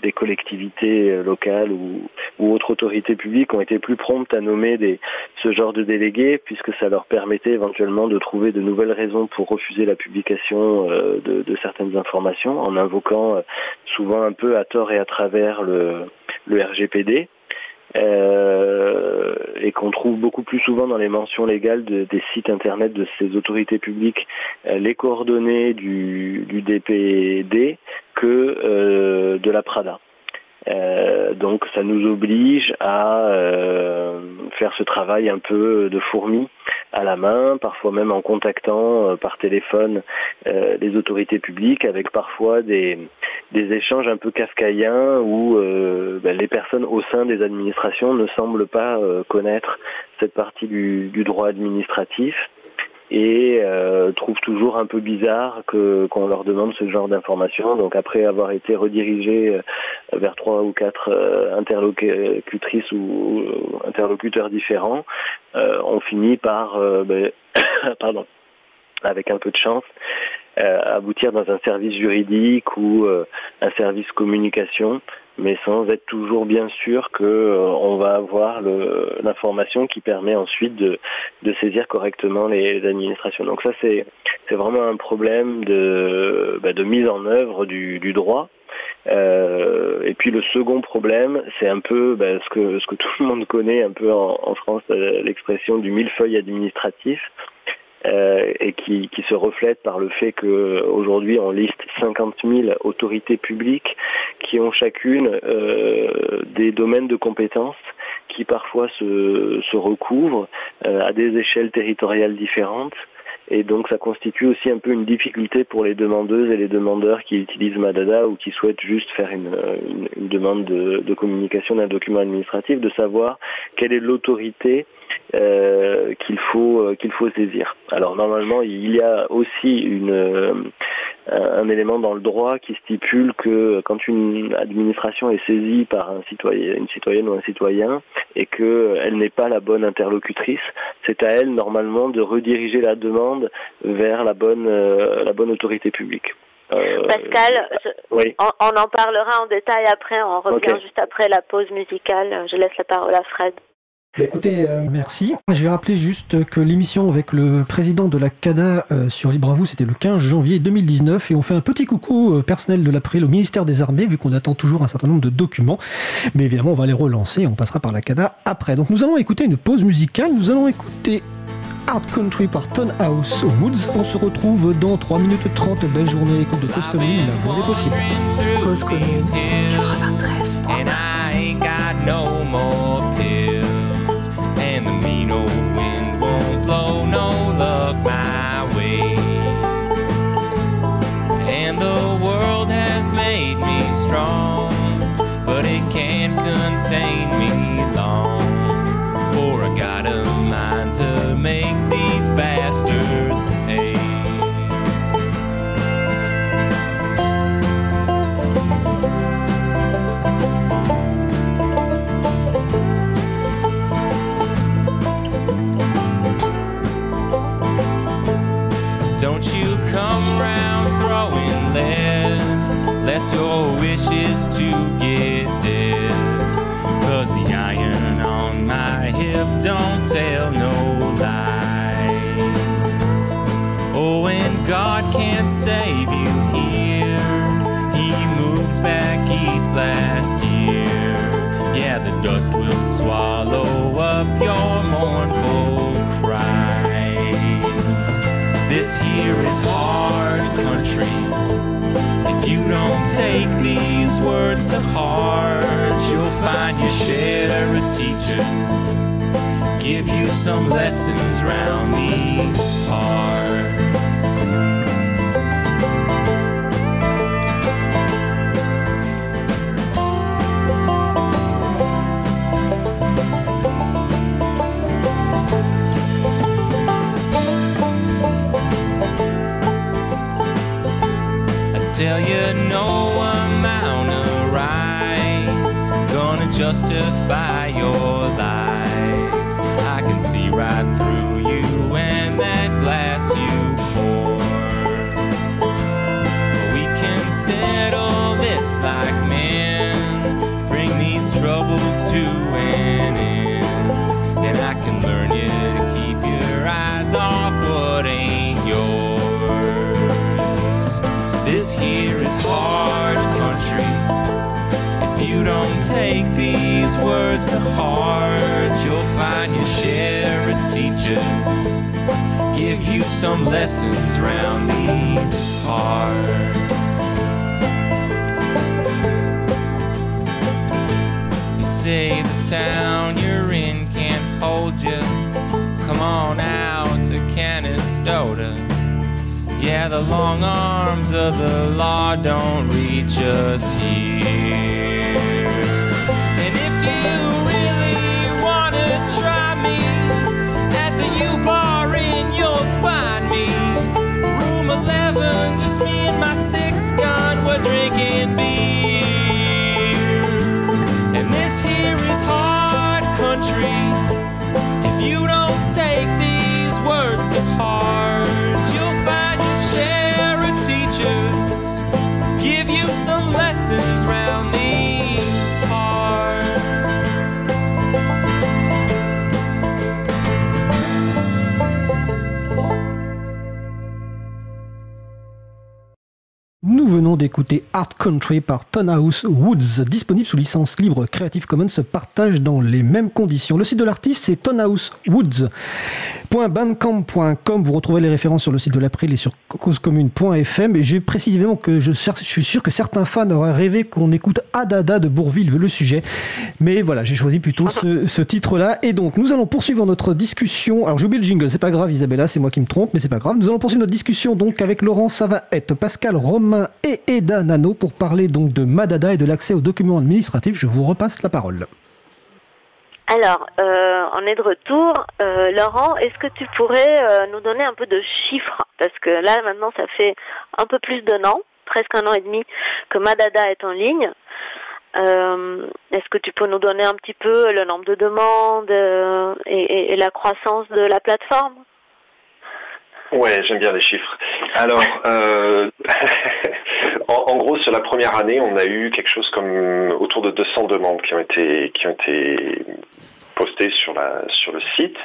des collectivités locales ou, autres autorités publiques ont été plus promptes à nommer ce genre de délégués, puisque ça leur permettait éventuellement de trouver de nouvelles raisons pour refuser la publication euh, de, certaines informations, en invoquant euh, souvent un peu à tort et à travers le RGPD. Euh, et qu'on trouve beaucoup plus souvent dans les mentions légales de, des sites internet de ces autorités publiques euh, les coordonnées du, du DPD que euh, de la Prada. Euh, donc ça nous oblige à euh, faire ce travail un peu de fourmi à la main, parfois même en contactant euh, par téléphone les autorités publiques, avec parfois des, échanges un peu kafkaïens où ben, les personnes au sein des administrations ne semblent pas connaître cette partie du droit administratif et euh, trouvent toujours un peu bizarre que qu'on leur demande ce genre d'informations. Donc après avoir été redirigé euh, vers trois ou quatre euh, interlocutrices ou, interlocuteurs différents, euh, on finit par, [coughs] ben, [coughs] pardon, avec un peu de chance, aboutir dans un service juridique ou un service communication mais sans être toujours bien sûr qu'on euh, va avoir l'information qui permet ensuite de, saisir correctement les, administrations. Donc ça c'est vraiment un problème de, bah, de mise en œuvre du, droit. Euh, et puis le second problème, c'est un peu bah, ce, que, ce que [laughs] tout le monde connaît un peu en, en France, euh, l'expression du millefeuille administratif. Euh, et qui, se reflète par le fait qu'aujourd'hui on liste 50 000 autorités publiques qui ont chacune euh, des domaines de compétences qui parfois se, se recouvrent euh, à des échelles territoriales différentes. Et donc ça constitue aussi un peu une difficulté pour les demandeuses et les demandeurs qui utilisent Madada ou qui souhaitent juste faire une, une, demande de, de communication d'un document administratif, de savoir quelle est l'autorité euh, qu'il faut euh, qu'il faut saisir. Alors normalement il y a aussi une un élément dans le droit qui stipule que quand une administration est saisie par un citoyen, une citoyenne ou un citoyen et qu'elle n'est pas la bonne interlocutrice, c'est à elle normalement de rediriger la demande vers la bonne, la bonne autorité publique. Pascal, on, en parlera en détail après, on revient juste après la pause musicale. Je laisse la parole à Fred. Bah, écoutez, euh, merci. Je vais rappeler juste que l'émission avec le président de la CADA euh, sur Libre à vous, c'était le 15 janvier 2019 et on fait un petit coucou euh, personnel de l'April au ministère des Armées vu qu'on attend toujours un certain nombre de documents. Mais évidemment, on va les relancer et on passera par la CADA après. Donc nous allons écouter une pause musicale. Nous allons écouter Art Country par Ton House Woods. On se retrouve dans 3 minutes 30. Belle journée, écoute de Cause Commune, la voie est possible. Cause Commune 93. Contain me your wish is to get dead. Cause the iron on my hip don't tell no lies. Oh, and God can't save you here. He moved back east last year. Yeah, the dust will swallow up your mournful cries. This here is hard country. You don't take these words to heart, you'll find your share of teachers give you some lessons round these parts. Tell you no amount of right gonna justify your lies. I can see right through you and that glass you pour. We can settle this like men, bring these troubles to an end. Take these words to heart, you'll find your share of teachers give you some lessons round these parts. You say the town you're in can't hold you. Come on out to Canastota. Yeah, the long arms of the law don't reach us here. My six gun, we're drinking beer. Venons d'écouter Art Country par Tonhouse Woods, disponible sous licence libre Creative Commons, se partage dans les mêmes conditions. Le site de l'artiste, c'est tonhousewoods.bandcamp.com. Vous retrouvez les références sur le site de l'April et sur causecommune.fm. Et j'ai précisément que je, suis sûr que certains fans auraient rêvé qu'on écoute Adada de Bourville, le sujet. Mais voilà, j'ai choisi plutôt ce, ce titre-là. Et donc, nous allons poursuivre notre discussion. Alors, j'ai oublié le jingle, c'est pas grave, Isabella, c'est moi qui me trompe, mais c'est pas grave. Nous allons poursuivre notre discussion donc avec Laurent Savaette, Pascal Romain et Eda Nano pour parler donc de Madada et de l'accès aux documents administratifs. Je vous repasse la parole. Alors, euh, on est de retour. Euh, Laurent, est-ce que tu pourrais euh, nous donner un peu de chiffres? Parce que là maintenant ça fait un peu plus d'un an, presque un an et demi que Madada est en ligne. Euh, Est-ce que tu peux nous donner un petit peu le nombre de demandes et, la croissance de la plateforme? Ouais, j'aime bien les chiffres. Alors, euh, [laughs] en, gros, sur la première année, on a eu quelque chose comme autour de 200 demandes qui ont été qui ont été postées sur la sur le site.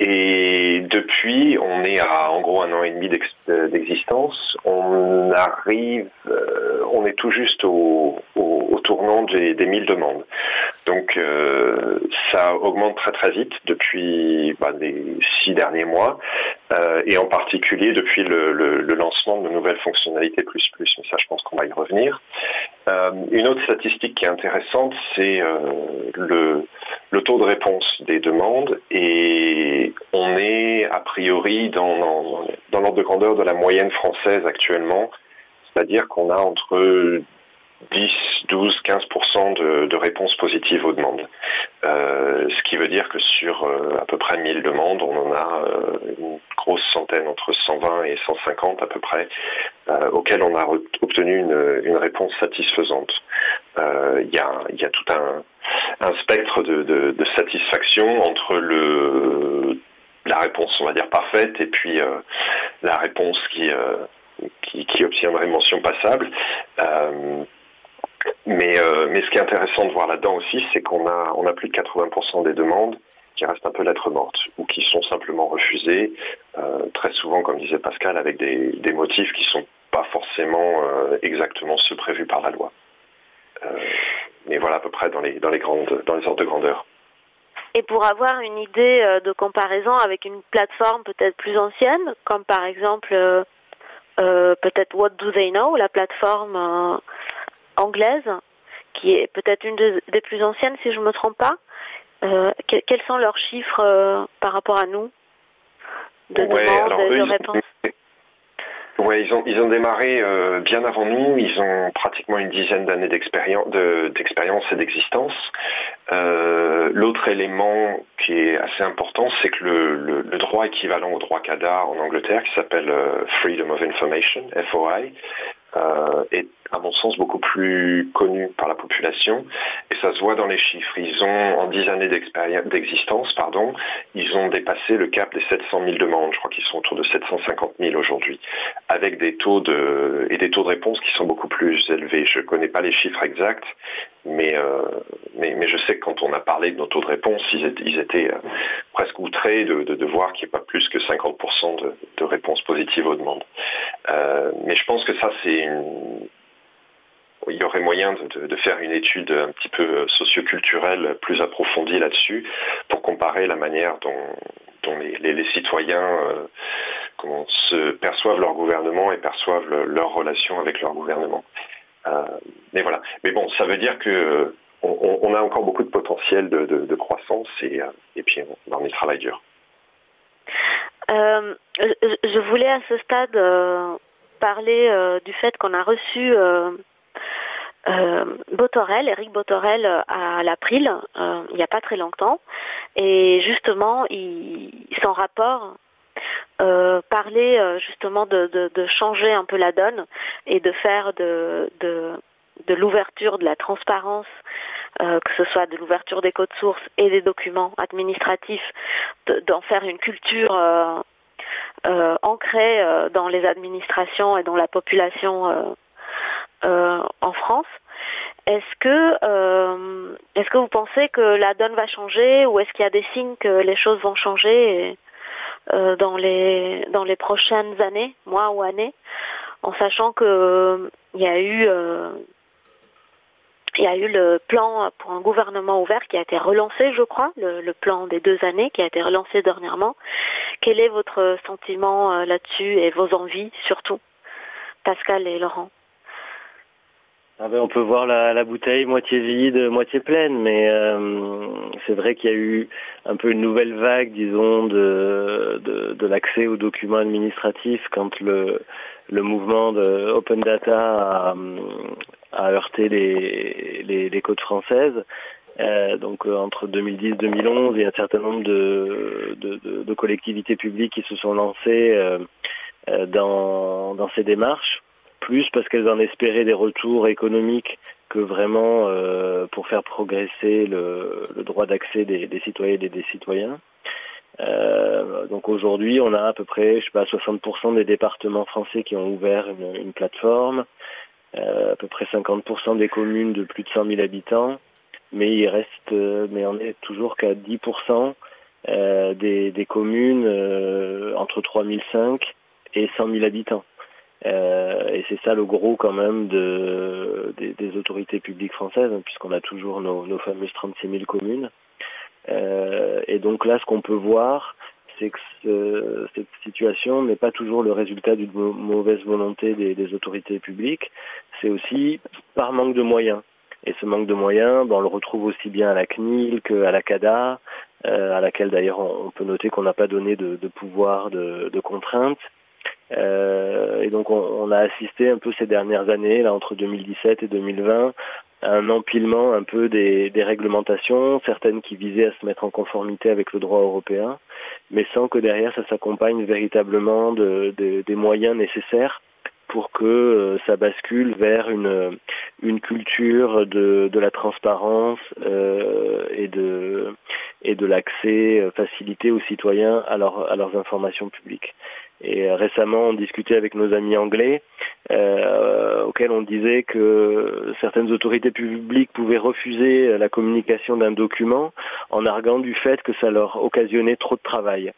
Et depuis, on est à en gros un an et demi d'existence. On arrive, euh, on est tout juste au, au, au tournant des, des 1000 demandes. Donc euh, ça augmente très très vite depuis bah, les six derniers mois euh, et en particulier depuis le, le, le, lancement de nouvelles fonctionnalités plus plus. Mais ça, je pense qu'on va y revenir. Euh, une autre statistique qui est intéressante, c'est euh, le, le taux de réponse des demandes et on est a priori dans, dans, dans l'ordre de grandeur de la moyenne française actuellement, c'est-à-dire qu'on a entre 10, 12, 15% de, réponses positives aux demandes. Euh, ce qui veut dire que sur euh, à peu près 1000 demandes, on en a euh, une grosse centaine, entre 120 et 150 à peu près, auxquelles on a obtenu une, réponse satisfaisante. Il y, a, tout un, spectre de, satisfaction entre la réponse, on va dire, parfaite et puis la réponse qui, qui, qui, obtiendrait mention passable. Mais, euh, mais ce qui est intéressant de voir là-dedans aussi, c'est qu'on a, on a plus de 80% des demandes qui restent un peu lettres mortes ou qui sont simplement refusées, euh, très souvent, comme disait Pascal, avec des, motifs qui sont pas forcément euh, exactement ceux prévus par la loi. mais voilà à peu près dans les, dans les, grandes, dans les ordres de grandeur. Et pour avoir une idée de comparaison avec une plateforme peut-être plus ancienne, comme par exemple peut-être What Do They Know, la plateforme anglaise, qui est peut-être une de, des plus anciennes si je ne me trompe pas. Euh, que, quels sont leurs chiffres euh, par rapport à nous de ouais, de ils ont ils ont démarré euh, bien avant nous. Ils ont pratiquement une dizaine d'années d'expérience d'expérience et d'existence. Euh, L'autre élément qui est assez important, c'est que le, le, le, droit équivalent au droit CADA en Angleterre, qui s'appelle euh, Freedom of Information (FOI), euh, est à mon sens beaucoup plus connu par la population et ça se voit dans les chiffres. Ils ont en 10 années d'existence, pardon, ils ont dépassé le cap des 700 000 demandes. Je crois qu'ils sont autour de 750 000 aujourd'hui, avec des taux de et des taux de réponse qui sont beaucoup plus élevés. Je connais pas les chiffres exacts, mais euh, mais, mais je sais que quand on a parlé de nos taux de réponse, ils étaient, ils étaient euh, presque outrés de, de, de voir qu'il n'y a pas plus que 50% de, de réponses positives aux demandes. Euh, mais je pense que ça c'est une il y aurait moyen de, faire une étude un petit peu socioculturelle plus approfondie là-dessus pour comparer la manière dont, les, citoyens euh, comment, se perçoivent leur gouvernement et perçoivent le, leur relation avec leur gouvernement. Euh, mais voilà. Mais bon, ça veut dire que on, a encore beaucoup de potentiel de, croissance et, puis on, on y travaille dur. Euh, je voulais à ce stade euh, parler euh, du fait qu'on a reçu Botorel, Eric Botorel à l'April, il n'y a pas très longtemps, et justement, il, son rapport parlait justement de, changer un peu la donne et de faire de, de l'ouverture, de la transparence, euh, que ce soit de l'ouverture des codes sources et des documents administratifs, d'en faire une culture euh, ancrée dans les administrations et dans la population euh, en France. Est-ce que, euh, est-ce que vous pensez que la donne va changer ou est-ce qu'il y a des signes que les choses vont changer euh, dans les dans les prochaines années, mois ou années, en sachant que il y a eu il y a eu le plan pour un gouvernement ouvert qui a été relancé, je crois, le, plan des deux années qui a été relancé dernièrement. Quel est votre sentiment là-dessus et vos envies surtout, Pascal et Laurent? Ah ben on peut voir la, bouteille moitié vide, moitié pleine, mais euh, c'est vrai qu'il y a eu un peu une nouvelle vague, disons, de l'accès aux documents administratifs quand le, le mouvement de Open Data a, a heurté les, les, les codes françaises. Euh, donc euh, entre 2010 et 2011, il y a un certain nombre de, de, de, de collectivités publiques qui se sont lancées euh, dans, dans ces démarches, plus parce qu'elles en espéraient des retours économiques que vraiment euh, pour faire progresser le, le droit d'accès des, des citoyennes et des citoyens. Euh, donc aujourd'hui, on a à peu près, je sais pas, 60% des départements français qui ont ouvert une, une plateforme, euh, à peu près 50% des communes de plus de 100 000 habitants, mais il reste, euh, mais on est toujours qu'à 10% euh, des, communes euh, entre 3005 et 100 000 habitants. Euh, et c'est ça le gros quand même de, des, des autorités publiques françaises, hein, puisqu'on a toujours nos, nos, fameuses 36 000 communes. Euh, et donc là, ce qu'on peut voir, c'est que ce, cette situation n'est pas toujours le résultat d'une mauvaise volonté des, autorités publiques, c'est aussi par manque de moyens. Et ce manque de moyens, ben, on le retrouve aussi bien à la CNIL qu'à la CADA, euh, à laquelle d'ailleurs on, peut noter qu'on n'a pas donné de, pouvoir de, contrainte. Euh, et donc on, on, a assisté un peu ces dernières années, là entre 2017 et 2020, à un empilement un peu des, des, réglementations, certaines qui visaient à se mettre en conformité avec le droit européen, mais sans que derrière ça s'accompagne véritablement de, de, des moyens nécessaires pour que euh, ça bascule vers une, une culture de, de la transparence euh, et de, et de l'accès facilité aux citoyens à, leur, à leurs informations publiques. Et euh, récemment, on discutait avec nos amis anglais, euh, auxquels on disait que certaines autorités publiques pouvaient refuser la communication d'un document en arguant du fait que ça leur occasionnait trop de travail.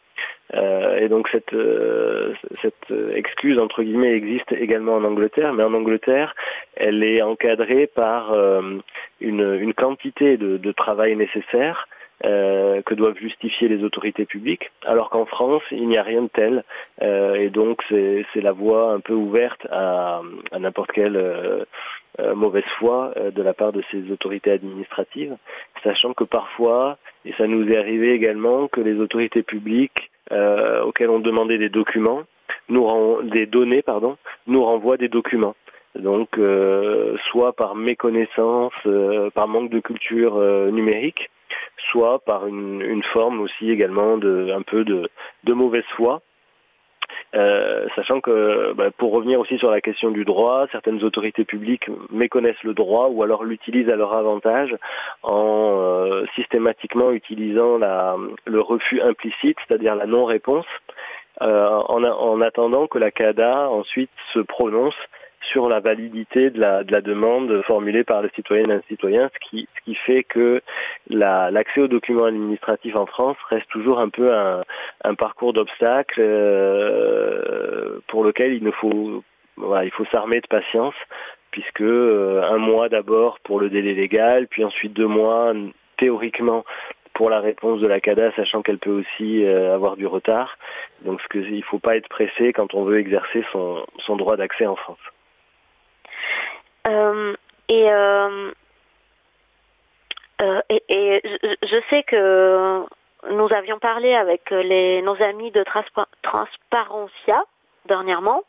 Euh, et donc cette, euh, cette excuse entre guillemets existe également en Angleterre, mais en Angleterre, elle est encadrée par euh, une, une, quantité de, de travail nécessaire euh, que doivent justifier les autorités publiques, alors qu'en France, il n'y a rien de tel. Euh, et donc, c'est la voie un peu ouverte à, n'importe quelle euh, mauvaise foi de la part de ces autorités administratives, sachant que parfois, et ça nous est arrivé également, que les autorités publiques auxquelles on demandait des documents, des données, pardon, nous renvoient des documents. Donc, soit par méconnaissance, par manque de culture numérique, soit par une, forme aussi également de un peu de, mauvaise foi. Euh, sachant que bah, pour revenir aussi sur la question du droit, certaines autorités publiques méconnaissent le droit ou alors l'utilisent à leur avantage en euh, systématiquement utilisant le refus implicite, c'est-à-dire la non-réponse, euh, en, en, attendant que la CADA ensuite se prononce sur la validité de la, de la demande formulée par le citoyen et un citoyen, ce qui, ce qui fait que l'accès la, aux documents administratifs en France reste toujours un peu un, un parcours d'obstacles euh, pour lequel il ne faut voilà, il faut s'armer de patience puisque euh, un mois d'abord pour le délai légal, puis ensuite deux mois théoriquement pour la réponse de la CADA, sachant qu'elle peut aussi euh, avoir du retard. Donc ce que, il ne faut pas être pressé quand on veut exercer son, son droit d'accès en France. Euh, et, euh, euh, je, sais que nous avions parlé avec les, nos amis de Transpa Transparencia dernièrement,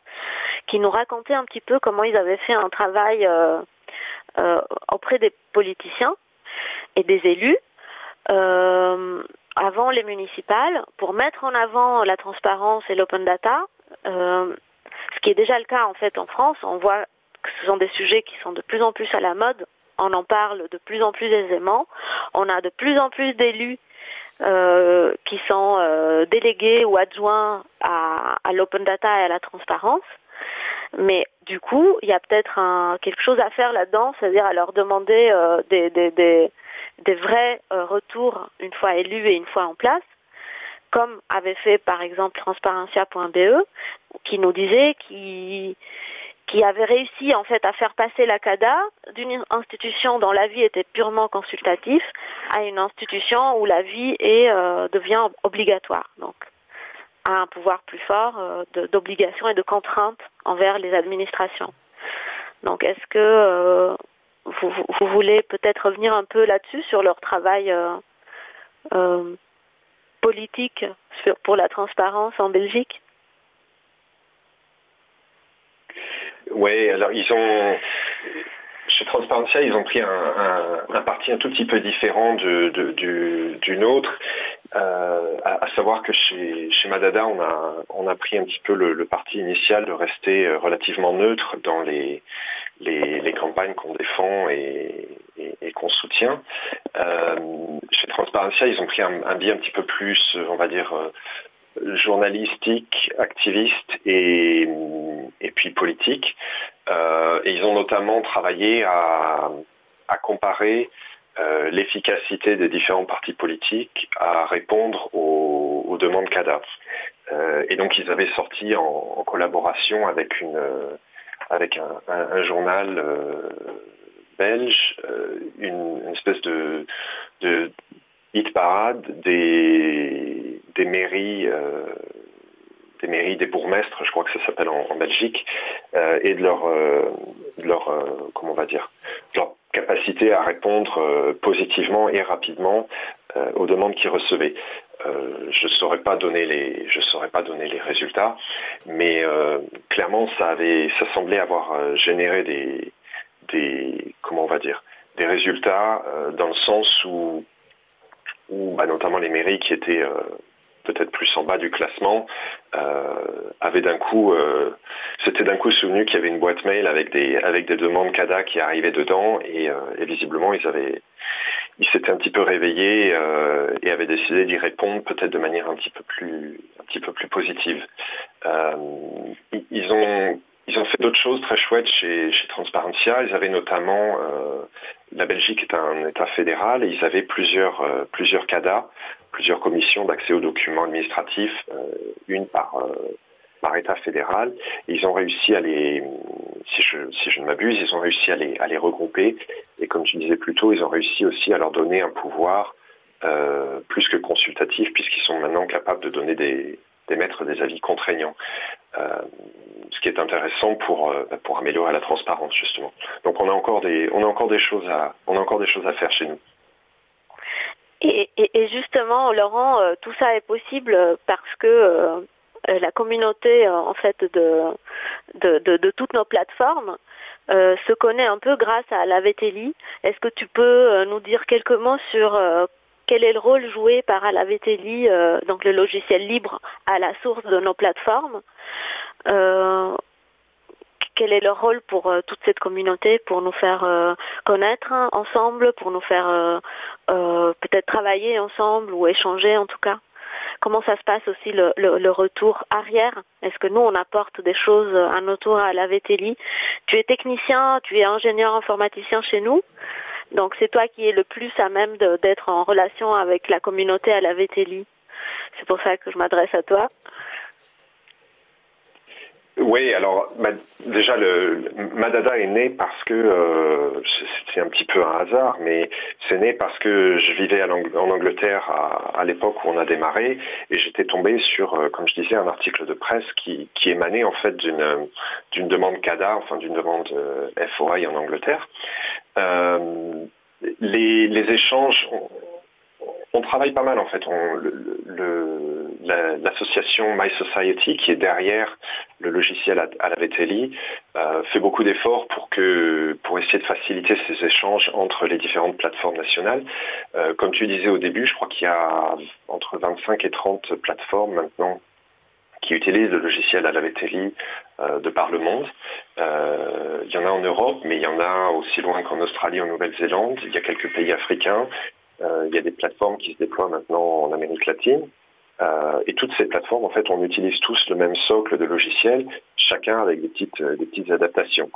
qui nous racontaient un petit peu comment ils avaient fait un travail auprès des politiciens et des élus avant les municipales pour mettre en avant la transparence et l'open data, ce qui est déjà le cas en fait en France. On voit ce sont des sujets qui sont de plus en plus à la mode. On en parle de plus en plus aisément. On a de plus en plus d'élus euh, qui sont euh, délégués ou adjoints à, l'open data et à la transparence. Mais du coup, il y a peut-être quelque chose à faire là-dedans, c'est-à-dire à leur demander euh, des, vrais retours une fois élus et une fois en place, comme avait fait par exemple transparencia.be, qui nous disait qui qui avait réussi en fait à faire passer la CADA d'une institution dont l'avis était purement consultatif à une institution où l'avis est euh, devient obligatoire. Donc à un pouvoir plus fort euh, d'obligation et de contrainte envers les administrations. Donc est-ce que euh, vous, vous, voulez peut-être revenir un peu là-dessus sur leur travail euh, politique sur, pour la transparence en Belgique? Oui, alors ils ont chez Transparencia, ils ont pris un, parti un tout petit peu différent du, du nôtre. à, savoir que chez, Madada, on a, pris un petit peu le, parti initial de rester relativement neutre dans les, campagnes qu'on défend et, qu'on soutient. chez Transparencia, ils ont pris un, un biais un petit peu plus, on va dire, journalistique, activiste et, et puis politique. Euh, ils ont notamment travaillé à, à comparer euh, l'efficacité des différents partis politiques à répondre aux, aux demandes CADA. Euh, et donc ils avaient sorti en, en collaboration avec une avec un, un, journal euh, belge une, une, espèce de, de hit parade des, des mairies des mairies, des bourgmestres, je crois que ça s'appelle en, Belgique, euh, et de leur, euh, leur euh, comment on va dire, leur capacité à répondre positivement et rapidement aux demandes qu'ils recevaient. je ne saurais pas donner les, saurais pas donner les résultats, mais clairement ça avait, ça semblait avoir généré des, des, comment on va dire, des résultats dans le sens où, où bah, notamment les mairies qui étaient peut-être plus en bas du classement, euh, avait d'un coup, euh, c'était d'un coup souvenu qu'il y avait une boîte mail avec des avec des demandes CADA qui arrivaient dedans et, euh, visiblement ils avaient ils s'étaient un petit peu réveillés et avaient décidé d'y répondre peut-être de manière un petit peu plus un petit peu plus positive. Ils ont ils ont fait d'autres choses très chouettes chez, chez Transparencia. Ils avaient notamment la Belgique est un État fédéral et ils avaient plusieurs plusieurs CADA plusieurs commissions d'accès aux documents administratifs, euh, une par, euh, par État fédéral. ils ont réussi à les, si je, si je ne m'abuse, ils ont réussi à les, à les regrouper. Et comme tu disais plus tôt, ils ont réussi aussi à leur donner un pouvoir euh, plus que consultatif, puisqu'ils sont maintenant capables de donner des, d'émettre des avis contraignants. Ce qui est intéressant pour, pour améliorer la transparence justement. Donc on a encore des on a encore des choses à on a encore des choses à faire chez nous. Et, et, justement, Laurent, euh, tout ça est possible parce que euh, la communauté euh, en fait de, de, de, toutes nos plateformes euh, se connaît un peu grâce à la. Est-ce que tu peux nous dire quelques mots sur quel est le rôle joué par la VTLI, donc le logiciel libre à la source de nos plateformes quel est leur rôle pour euh, toute cette communauté, pour nous faire euh, connaître ensemble, pour nous faire euh, peut-être travailler ensemble ou échanger en tout cas. Comment ça se passe aussi le, le, retour arrière? Est-ce que nous on apporte des choses à notre tour à la VTLI Tu es technicien, tu es ingénieur informaticien chez nous, donc c'est toi qui es le plus à même d'être en relation avec la communauté à la VTLI. C'est pour ça que je m'adresse à toi. Oui, alors déjà le Madada est né parce que euh, c'est un petit peu un hasard, mais c'est né parce que je vivais en Angleterre à, l'époque où on a démarré et j'étais tombé sur, euh, comme je disais, un article de presse qui, qui émanait en fait d'une d'une demande CADA, enfin d'une demande euh, FOI en Angleterre. les, les échanges, on travaille pas mal en fait. L'association My Society, qui est derrière le logiciel à, la VTLI, euh, fait beaucoup d'efforts pour essayer de faciliter ces échanges entre les différentes plateformes nationales. Euh, comme tu disais au début, je crois qu'il y a entre 25 et 30 plateformes maintenant qui utilisent le logiciel à la euh, de par le monde. il y en a en Europe, mais il y en a aussi loin qu'en Australie, en Nouvelle-Zélande. Il y a quelques pays africains. Euh, il y a des plateformes qui se déploient maintenant en Amérique latine. Euh, et toutes ces plateformes, en fait, on utilise tous le même socle de logiciels, chacun avec des petites, euh, adaptations.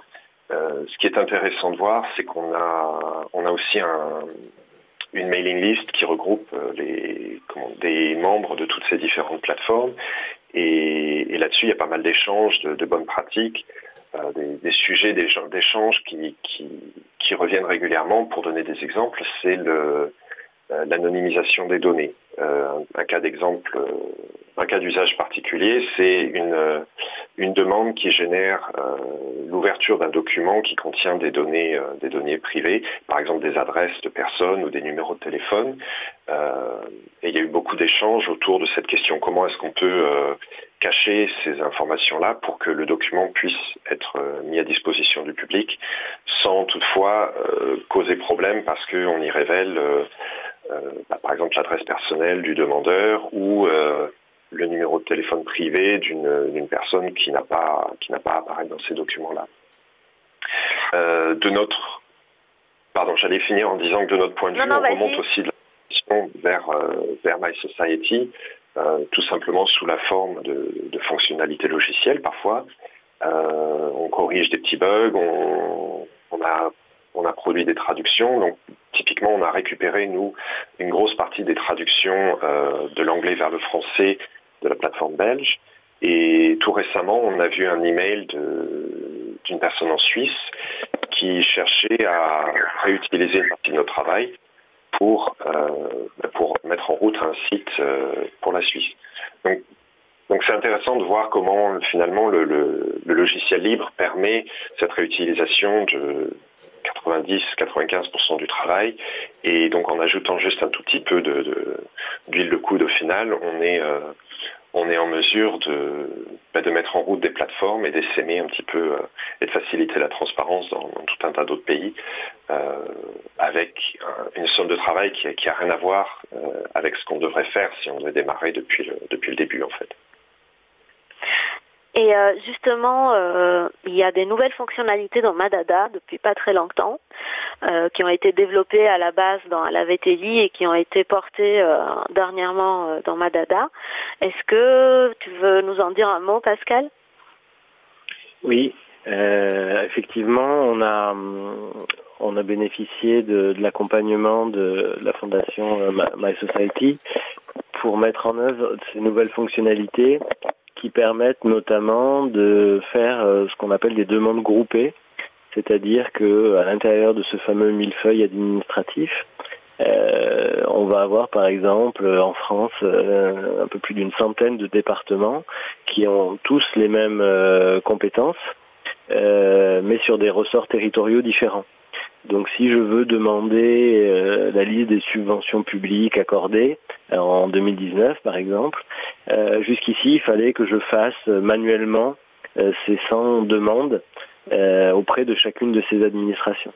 Ce qui est intéressant de voir, c'est qu'on a, on a aussi un, une mailing list qui regroupe des membres de toutes ces différentes plateformes. Et, là-dessus, il y a pas mal d'échanges, de, bonnes pratiques, euh, des, des, sujets d'échange qui, reviennent régulièrement. Pour donner des exemples, c'est le, l'anonymisation des données. Euh, un, cas d'exemple, euh, un cas d'usage particulier, c'est une, une demande qui génère l'ouverture d'un document qui contient des données, des données privées, par exemple des adresses de personnes ou des numéros de téléphone. et il y a eu beaucoup d'échanges autour de cette question. Comment est-ce qu'on peut cacher ces informations-là pour que le document puisse être mis à disposition du public sans toutefois causer problème parce qu'on y révèle bah, par exemple l'adresse personnelle du demandeur ou le numéro de téléphone privé d'une personne qui n'a pas qui n'a pas à apparaître dans ces documents-là. de notre pardon, j'allais finir en disant que de notre point de vue, on remonte aussi de la vers vers My Society, tout simplement sous la forme de, de fonctionnalités logicielles parfois. on corrige des petits bugs, on, on a on a produit des traductions. Donc, typiquement, on a récupéré, nous, une grosse partie des traductions euh, de l'anglais vers le français de la plateforme belge. Et tout récemment, on a vu un email d'une personne en Suisse qui cherchait à réutiliser une partie de notre travail pour, euh, mettre en route un site euh, pour la Suisse. Donc, donc c'est intéressant de voir comment finalement le, le, logiciel libre permet cette réutilisation de, 90-95% du travail. Et donc en ajoutant juste un tout petit peu d'huile de, coude au final, on est, euh, on est en mesure de, bah, de mettre en route des plateformes et d'essaimer un petit peu euh, et de faciliter la transparence dans, tout un tas d'autres pays euh, avec une somme de travail qui n'a rien à voir avec ce qu'on devrait faire si on devait démarrer depuis le, depuis le début en fait. Et euh, justement, euh, il y a des nouvelles fonctionnalités dans Madada depuis pas très longtemps, euh, qui ont été développées à la base dans la VTI et qui ont été portées dernièrement dans Madada. Est-ce que tu veux nous en dire un mot, Pascal? Oui, effectivement, on a on a bénéficié de, de l'accompagnement de la fondation My Society pour mettre en œuvre ces nouvelles fonctionnalités qui permettent notamment de faire euh, ce qu'on appelle des demandes groupées, c'est-à-dire que à l'intérieur de ce fameux millefeuille administratif, euh, on va avoir par exemple en France euh, un peu plus d'une centaine de départements qui ont tous les mêmes compétences, mais sur des ressorts territoriaux différents. Donc si je veux demander euh, la liste des subventions publiques accordées euh, en 2019 par exemple, euh, jusqu'ici il fallait que je fasse manuellement ces 100 demandes auprès de chacune de ces administrations.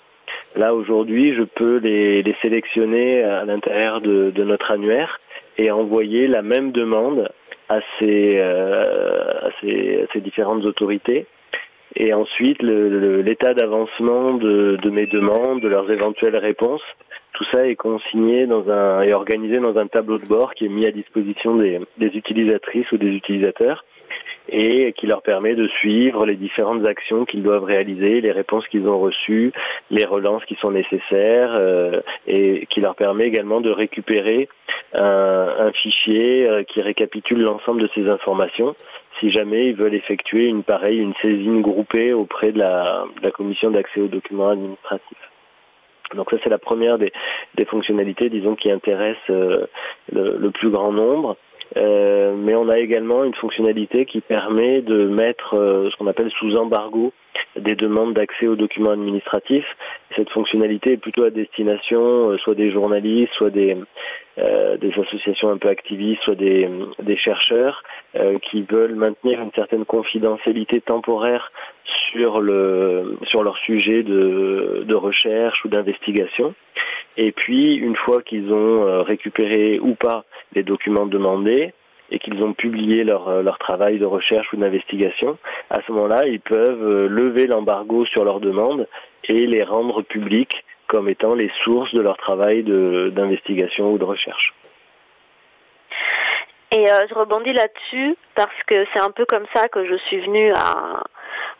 Là aujourd'hui je peux les, sélectionner à l'intérieur de, notre annuaire et envoyer la même demande à ces différentes autorités et ensuite l'état d'avancement de, mes demandes, de leurs éventuelles réponses. Tout ça est consigné dans un et organisé dans un tableau de bord qui est mis à disposition des, utilisatrices ou des utilisateurs et qui leur permet de suivre les différentes actions qu'ils doivent réaliser, les réponses qu'ils ont reçues, les relances qui sont nécessaires euh, et qui leur permet également de récupérer un, un fichier euh, qui récapitule l'ensemble de ces informations si jamais ils veulent effectuer une pareille, une saisine groupée auprès de la, commission d'accès aux documents administratifs. Donc ça c'est la première des, fonctionnalités, disons, qui intéresse euh, le, plus grand nombre. Euh, mais on a également une fonctionnalité qui permet de mettre euh, ce qu'on appelle sous embargo des demandes d'accès aux documents administratifs. Cette fonctionnalité est plutôt à destination euh, soit des journalistes, soit des, des associations un peu activistes, soit des, chercheurs qui veulent maintenir une certaine confidentialité temporaire sur, le, sur leur sujet de recherche ou d'investigation. Et puis, une fois qu'ils ont récupéré ou pas les documents demandés et qu'ils ont publié leur, euh, leur travail de recherche ou d'investigation, à ce moment-là, ils peuvent euh, lever l'embargo sur leurs demandes et les rendre publics comme étant les sources de leur travail d'investigation ou de recherche. Et euh, je rebondis là-dessus parce que c'est un peu comme ça que je suis venue à,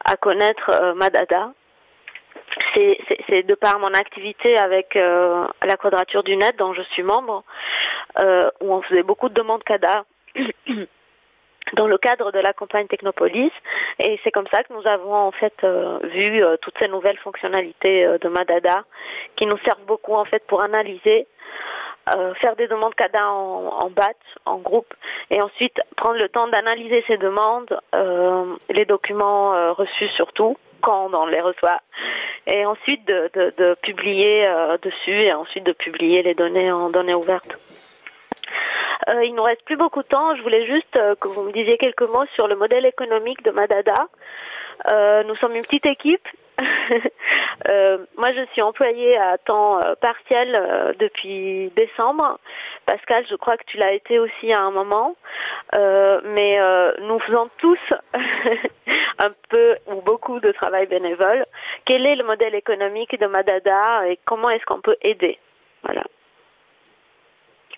à connaître Madada c'est de par mon activité avec euh, la Quadrature du Net, dont je suis membre, euh, où on faisait beaucoup de demandes CADA [clears throat] dans le cadre de la campagne Technopolis. Et c'est comme ça que nous avons en fait euh, vu toutes ces nouvelles fonctionnalités de Madada qui nous servent beaucoup en fait pour analyser. faire des demandes CADA en, en batch, en groupe, et ensuite prendre le temps d'analyser ces demandes, les documents reçus surtout, quand on les reçoit, et ensuite de, publier euh, dessus et ensuite de publier les données en données ouvertes. Euh, il nous reste plus beaucoup de temps. Je voulais juste euh, que vous me disiez quelques mots sur le modèle économique de Madada. nous sommes une petite équipe. [laughs] Euh, moi, je suis employée à temps euh, partiel euh, depuis décembre. Pascal, je crois que tu l'as été aussi à un moment. Euh, mais euh, nous faisons tous [laughs] un peu ou beaucoup de travail bénévole. Quel est le modèle économique de Madada et comment est-ce qu'on peut aider? Voilà.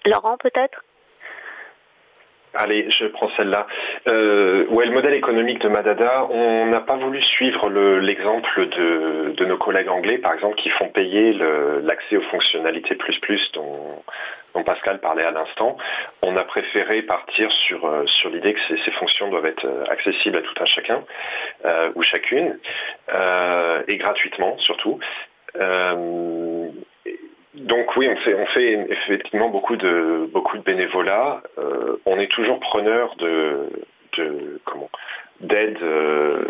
Laurent, peut-être? Allez, je prends celle-là. Euh, ouais, le modèle économique de Madada, on n'a pas voulu suivre le- l'exemple de, nos collègues anglais, par exemple, qui font payer l'accès aux fonctionnalités plus plus dont, Pascal parlait à l'instant. On a préféré partir sur, euh, sur l'idée que ces, fonctions doivent être euh, accessibles à tout un chacun ou chacune, et gratuitement surtout. Donc oui, on fait, on fait effectivement beaucoup de, beaucoup de bénévolat. Euh, on est toujours preneur de, de comment d'aide euh,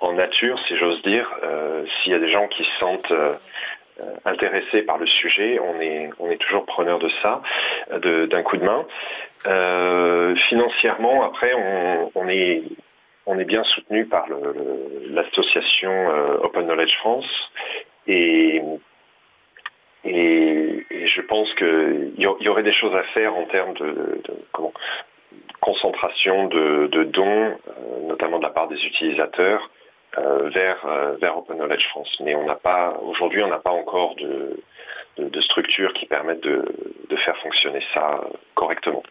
en nature, si j'ose dire. Euh, S'il y a des gens qui se sentent euh, intéressés par le sujet, on est, on est toujours preneur de ça, d'un coup de main. Euh, financièrement, après, on, on est on est bien soutenu par l'association euh, Open Knowledge France et et, je pense qu'il y, aurait des choses à faire en termes de, concentration de, dons, euh, notamment de la part des utilisateurs, euh, vers, euh, Open Knowledge France. Mais on n'a pas, aujourd'hui, on n'a pas encore de, de, de structures qui permettent de, faire fonctionner ça correctement.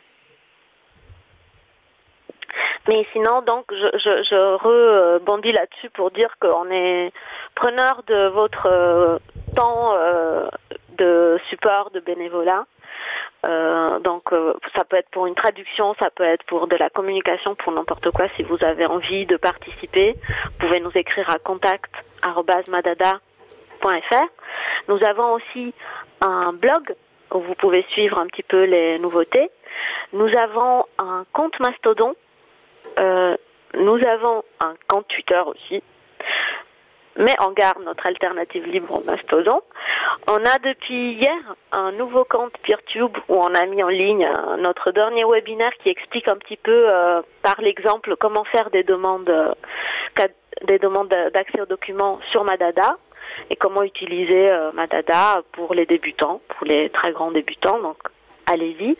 Mais sinon, donc, je, je, rebondis là-dessus pour dire qu'on est preneur de votre temps de support, de bénévolat. Euh, donc, euh, ça peut être pour une traduction, ça peut être pour de la communication, pour n'importe quoi. Si vous avez envie de participer, vous pouvez nous écrire à contact@madada.fr. Nous avons aussi un blog où vous pouvez suivre un petit peu les nouveautés. Nous avons un compte Mastodon euh, nous avons un compte Twitter aussi, mais on garde notre alternative libre au Mastodon. On a depuis hier un nouveau compte PeerTube où on a mis en ligne notre dernier webinaire qui explique un petit peu euh, par l'exemple comment faire des demandes, euh, des demandes d'accès aux documents sur Madada et comment utiliser euh, Madada pour les débutants, pour les très grands débutants. Donc allez-y.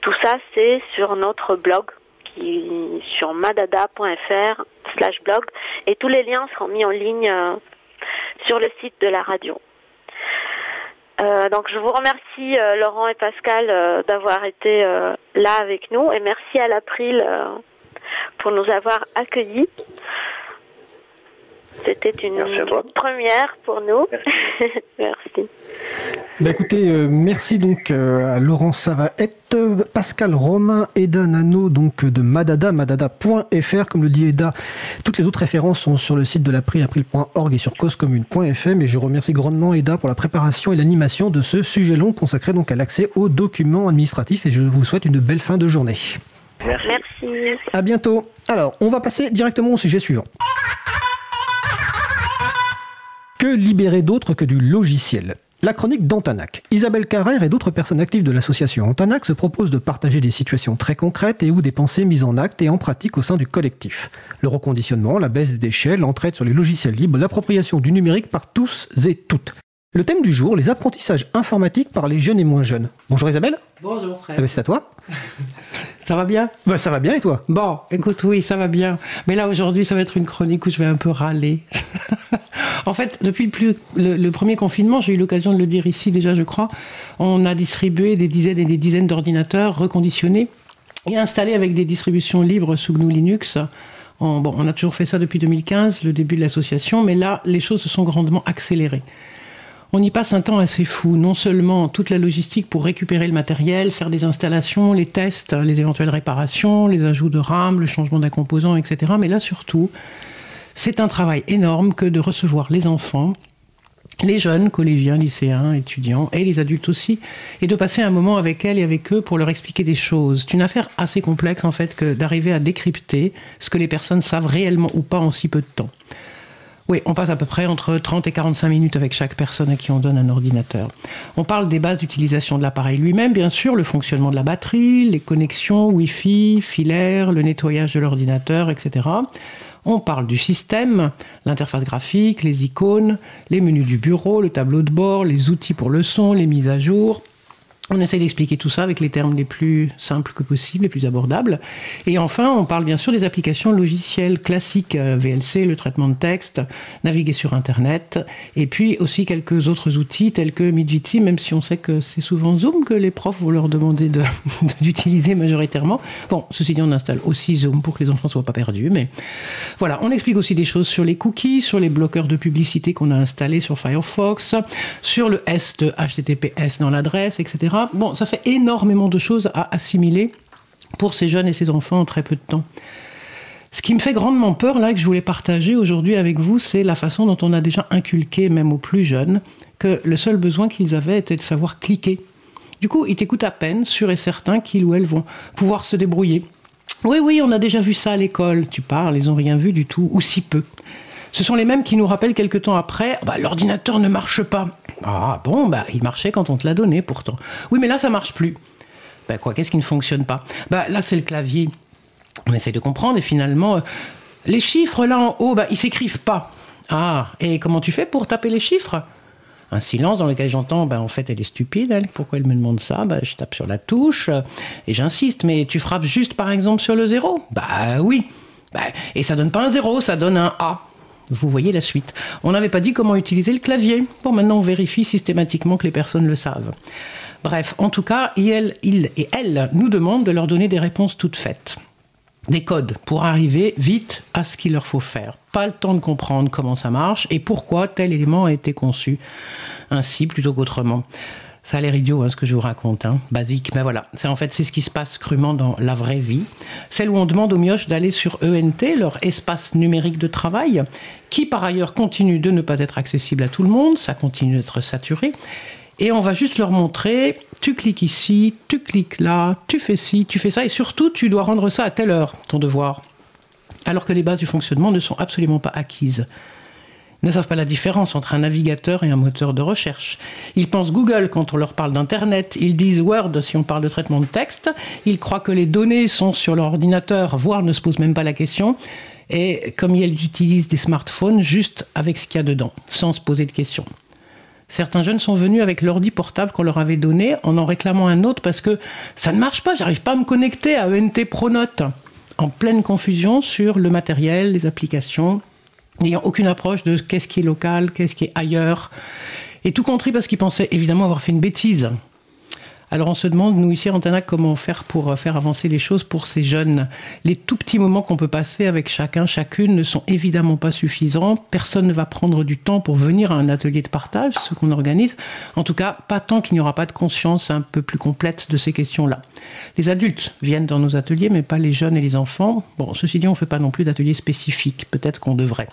Tout ça c'est sur notre blog qui sur madada.fr slash blog et tous les liens seront mis en ligne euh, sur le site de la radio. Euh, donc je vous remercie euh, Laurent et Pascal d'avoir été là avec nous et merci à l'April pour nous avoir accueillis. C'était une première pour nous. Merci. [laughs] Bah écoutez, euh, merci donc euh, à Laurent Savaette, euh, Pascal Romain, Eda Nano donc de Madada, madada.fr. Comme le dit Eda, toutes les autres références sont sur le site de l'April, april.org et sur causecommune.fm. Et je remercie grandement Eda pour la préparation et l'animation de ce sujet long consacré donc à l'accès aux documents administratifs. Et je vous souhaite une belle fin de journée. Merci. Merci. À bientôt. Alors, on va passer directement au sujet suivant. Que libérer d'autre que du logiciel? La chronique d'Antanac. Isabelle Carrère et d'autres personnes actives de l'association Antanac se proposent de partager des situations très concrètes et ou des pensées mises en acte et en pratique au sein du collectif. Le reconditionnement, la baisse des échelles, l'entraide sur les logiciels libres, l'appropriation du numérique par tous et toutes. Le thème du jour, les apprentissages informatiques par les jeunes et moins jeunes. Bonjour Isabelle, Bonjour Eh frère. ben, c'est à toi. [laughs] Ça va bien? Bah, ça va bien et toi? Bon, écoute, oui, ça va bien. Mais là, aujourd'hui, ça va être une chronique où je vais un peu râler. [laughs] en fait, depuis le, plus- le- le premier confinement, j'ai eu l'occasion de le dire ici déjà, je crois, on a distribué des dizaines et des dizaines d'ordinateurs reconditionnés et installés avec des distributions libres sous GNU Linux. On, bon, on a toujours fait ça depuis 2015, le début de l'association, mais là, les choses se sont grandement accélérées. On y passe un temps assez fou, non seulement toute la logistique pour récupérer le matériel, faire des installations, les tests, les éventuelles réparations, les ajouts de RAM, le changement d'un composant, etc. Mais là surtout, c'est un travail énorme que de recevoir les enfants, les jeunes, collégiens, lycéens, étudiants, et les adultes aussi, et de passer un moment avec elles et avec eux pour leur expliquer des choses. C'est une affaire assez complexe en fait que d'arriver à décrypter ce que les personnes savent réellement ou pas en si peu de temps. Oui, on passe à peu près entre 30 et 45 minutes avec chaque personne à qui on donne un ordinateur. On parle des bases d'utilisation de l'appareil lui-même, bien sûr, le fonctionnement de la batterie, les connexions Wi-Fi, filaires, le nettoyage de l'ordinateur, etc. On parle du système, l'interface graphique, les icônes, les menus du bureau, le tableau de bord, les outils pour le son, les mises à jour, on essaie d'expliquer tout ça avec les termes les plus simples que possible, les plus abordables. Et enfin, on parle bien sûr des applications logicielles classiques, euh, VLC, le traitement de texte, naviguer sur Internet, et puis aussi quelques autres outils tels que Midjiti, même si on sait que c'est souvent Zoom que les profs vont leur demander d'utiliser [laughs] majoritairement. Bon, ceci dit, on installe aussi Zoom pour que les enfants ne soient pas perdus. Mais voilà, on explique aussi des choses sur les cookies, sur les bloqueurs de publicité qu'on a installés sur Firefox, sur le S de HTTPS dans l'adresse, etc. Bon, ça fait énormément de choses à assimiler pour ces jeunes et ces enfants en très peu de temps. Ce qui me fait grandement peur, là, que je voulais partager aujourd'hui avec vous, c'est la façon dont on a déjà inculqué, même aux plus jeunes, que le seul besoin qu'ils avaient était de savoir cliquer. Du coup, ils t'écoutent à peine, sûr et certain qu'ils ou elles vont pouvoir se débrouiller. Oui, oui, on a déjà vu ça à l'école, tu parles, ils n'ont rien vu du tout, ou si peu. Ce sont les mêmes qui nous rappellent quelques temps après, bah, l'ordinateur ne marche pas. Ah bon, bah, il marchait quand on te l'a donné pourtant. Oui, mais là, ça marche plus. Ben quoi, qu'est-ce qui ne fonctionne pas? Bah là, c'est le clavier. On essaie de comprendre et finalement, euh, les chiffres là en haut, bah, ils s'écrivent pas. Ah, et comment tu fais pour taper les chiffres? Un silence dans lequel j'entends, ben en fait, elle est stupide, elle. Pourquoi elle me demande ça? Ben, Je tape sur la touche euh, et j'insiste. Mais tu frappes juste, par exemple, sur le zéro? Bah oui. Bah, et ça donne pas un zéro, ça donne un A. Vous voyez la suite. On n'avait pas dit comment utiliser le clavier. Bon, maintenant on vérifie systématiquement que les personnes le savent. Bref, en tout cas, il, et elle nous demandent de leur donner des réponses toutes faites. Des codes pour arriver vite à ce qu'il leur faut faire. Pas le temps de comprendre comment ça marche et pourquoi tel élément a été conçu ainsi plutôt qu'autrement. Ça a l'air idiot hein, ce que je vous raconte, hein. basique, mais voilà, c'est en fait c'est ce qui se passe crûment dans la vraie vie, celle où on demande aux mioches d'aller sur ENT, leur espace numérique de travail, qui par ailleurs continue de ne pas être accessible à tout le monde, ça continue d'être saturé, et on va juste leur montrer, tu cliques ici, tu cliques là, tu fais ci, tu fais ça, et surtout tu dois rendre ça à telle heure, ton devoir, alors que les bases du fonctionnement ne sont absolument pas acquises ne savent pas la différence entre un navigateur et un moteur de recherche. Ils pensent Google quand on leur parle d'Internet, ils disent Word si on parle de traitement de texte, ils croient que les données sont sur leur ordinateur, voire ne se posent même pas la question, et comme ils utilisent des smartphones juste avec ce qu'il y a dedans, sans se poser de questions. Certains jeunes sont venus avec l'ordi portable qu'on leur avait donné en en réclamant un autre parce que ça ne marche pas, j'arrive pas à me connecter à ENT Pronote. En pleine confusion sur le matériel, les applications, n'ayant aucune approche de qu'est-ce qui est local, qu'est-ce qui est ailleurs. Et tout compris parce qu'ils pensaient évidemment avoir fait une bêtise. Alors on se demande, nous ici à Antanac, comment faire pour euh, faire avancer les choses pour ces jeunes. Les tout petits moments qu'on peut passer avec chacun, chacune ne sont évidemment pas suffisants. Personne ne va prendre du temps pour venir à un atelier de partage, ce qu'on organise. En tout cas, pas tant qu'il n'y aura pas de conscience un peu plus complète de ces questions-là. Les adultes viennent dans nos ateliers, mais pas les jeunes et les enfants. Bon, ceci dit, on ne fait pas non plus d'ateliers spécifiques. Peut-être qu'on devrait.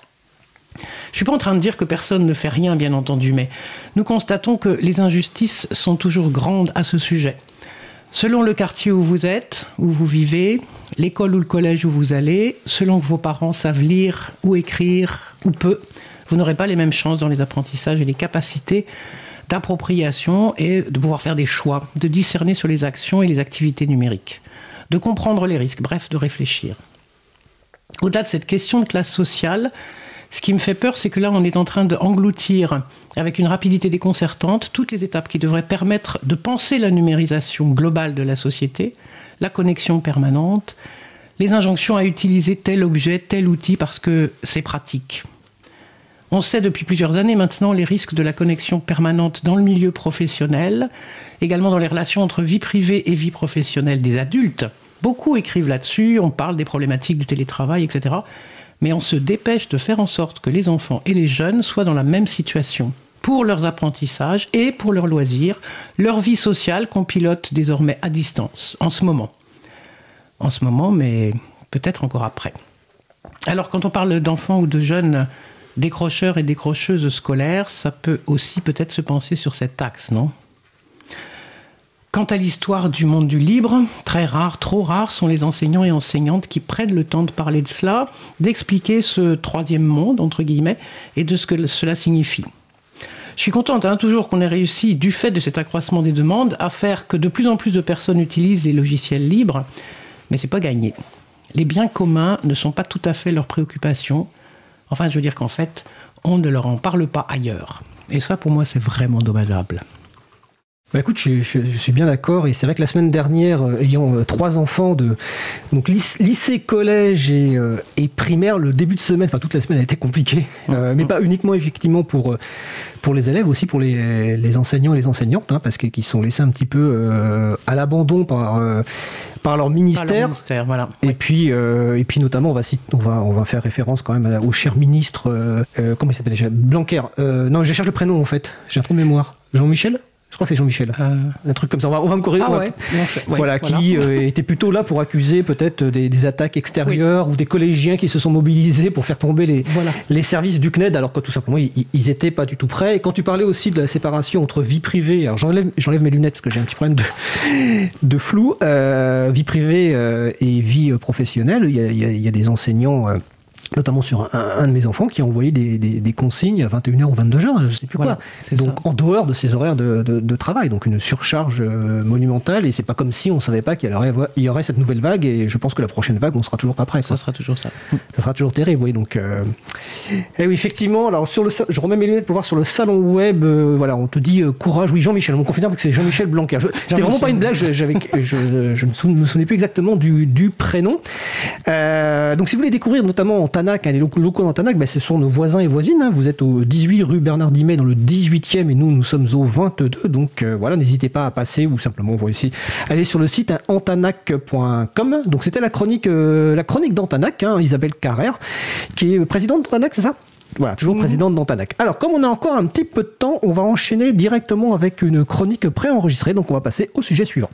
Je ne suis pas en train de dire que personne ne fait rien, bien entendu, mais nous constatons que les injustices sont toujours grandes à ce sujet. Selon le quartier où vous êtes, où vous vivez, l'école ou le collège où vous allez, selon que vos parents savent lire ou écrire ou peu, vous n'aurez pas les mêmes chances dans les apprentissages et les capacités d'appropriation et de pouvoir faire des choix, de discerner sur les actions et les activités numériques, de comprendre les risques, bref, de réfléchir. Au-delà de cette question de classe sociale, ce qui me fait peur, c'est que là, on est en train d'engloutir, avec une rapidité déconcertante, toutes les étapes qui devraient permettre de penser la numérisation globale de la société, la connexion permanente, les injonctions à utiliser tel objet, tel outil parce que c'est pratique. On sait depuis plusieurs années maintenant les risques de la connexion permanente dans le milieu professionnel, également dans les relations entre vie privée et vie professionnelle des adultes. Beaucoup écrivent là-dessus, on parle des problématiques du télétravail, etc mais on se dépêche de faire en sorte que les enfants et les jeunes soient dans la même situation pour leurs apprentissages et pour leurs loisirs, leur vie sociale qu'on pilote désormais à distance, en ce moment. En ce moment, mais peut-être encore après. Alors quand on parle d'enfants ou de jeunes décrocheurs et décrocheuses scolaires, ça peut aussi peut-être se penser sur cet axe, non? Quant à l'histoire du monde du libre, très rare, trop rares sont les enseignants et enseignantes qui prennent le temps de parler de cela, d'expliquer ce troisième monde, entre guillemets, et de ce que cela signifie. Je suis contente hein, toujours qu'on ait réussi, du fait de cet accroissement des demandes, à faire que de plus en plus de personnes utilisent les logiciels libres, mais c'est pas gagné. les biens communs ne sont pas tout à fait leur préoccupation. Enfin, je veux dire qu'en fait, on ne leur en parle pas ailleurs. Et ça, pour moi, c'est vraiment dommageable. Bah écoute, je, je- je suis bien d'accord et c'est vrai que la semaine dernière, euh, ayant euh, trois enfants de donc lyc- lycée, collège et, euh, et primaire, le début de semaine, enfin toute la semaine a été compliquée, mais pas uniquement effectivement pour pour les élèves, aussi pour les, les enseignants et les enseignantes, hein, parce que qui sont laissés un petit peu à l'abandon par par leur Pas leur ministère. ministère, voilà. Et puis, et puis notamment, on va, on va, on va faire référence quand même au cher ministre, comment il s'appelle déjà? Blanquer. Non, je cherche le prénom en fait. J'ai un trou de mémoire. Jean-Michel? Je crois que c'est Jean-Michel. Euh, Un truc comme ça. On va, on va me corriger. ah va- ouais, voilà, qui euh, était plutôt là pour accuser peut-être des, des attaques extérieures ou des collégiens qui se sont mobilisés pour faire tomber les, Voilà. les services du CNED, alors que tout simplement, ils, ils étaient pas du tout prêts. Et quand tu parlais aussi de la séparation entre vie privée, alors j'enlève, mes lunettes parce que j'ai un petit problème de, de flou, euh, vie privée euh, et vie professionnelle, il y a, il y a- il y a des enseignants. Notamment sur un, un de mes enfants qui a envoyé des, des- des consignes à 21h ou 22h, je sais plus Voilà, quoi. Donc ça. en dehors de ses horaires de, de- de travail, donc une surcharge euh, monumentale. Et c'est pas comme si on savait pas qu'il y aurait, il y aurait cette nouvelle vague. Et je pense que la prochaine vague, on sera toujours pas prêt. Ça sera toujours ça. Ça sera toujours terrible, oui. Donc, euh... eh oui, effectivement. Alors, sur le, je remets mes lunettes pour voir sur le salon web. euh, voilà, on te dit euh, courage. Oui, Jean-Michel. On confirme que c'est Jean-Michel Blanquer. Je- C'était vraiment pas une blague. je- je, je ne me souvenais plus exactement du, du prénom. Donc, si vous voulez découvrir notamment en Tanac, hein, les locaux, locaux Tanac, ben, ce sont nos voisins et voisines. hein. Vous êtes au 18 rue Bernard Dimet dans le 18e et nous, nous sommes au 22. Donc, euh, voilà, n'hésitez pas à passer ou simplement, vous ici, aller sur le site hein, antanac.com. Donc, c'était la chronique, euh, la chronique d'Antanac, hein, Isabelle Carrère, qui est présidente d'Antanac, c'est ça? Voilà, toujours présidente d'Antanac. Alors, comme on a encore un petit peu de temps, on va enchaîner directement avec une chronique préenregistrée. Donc, on va passer au sujet suivant.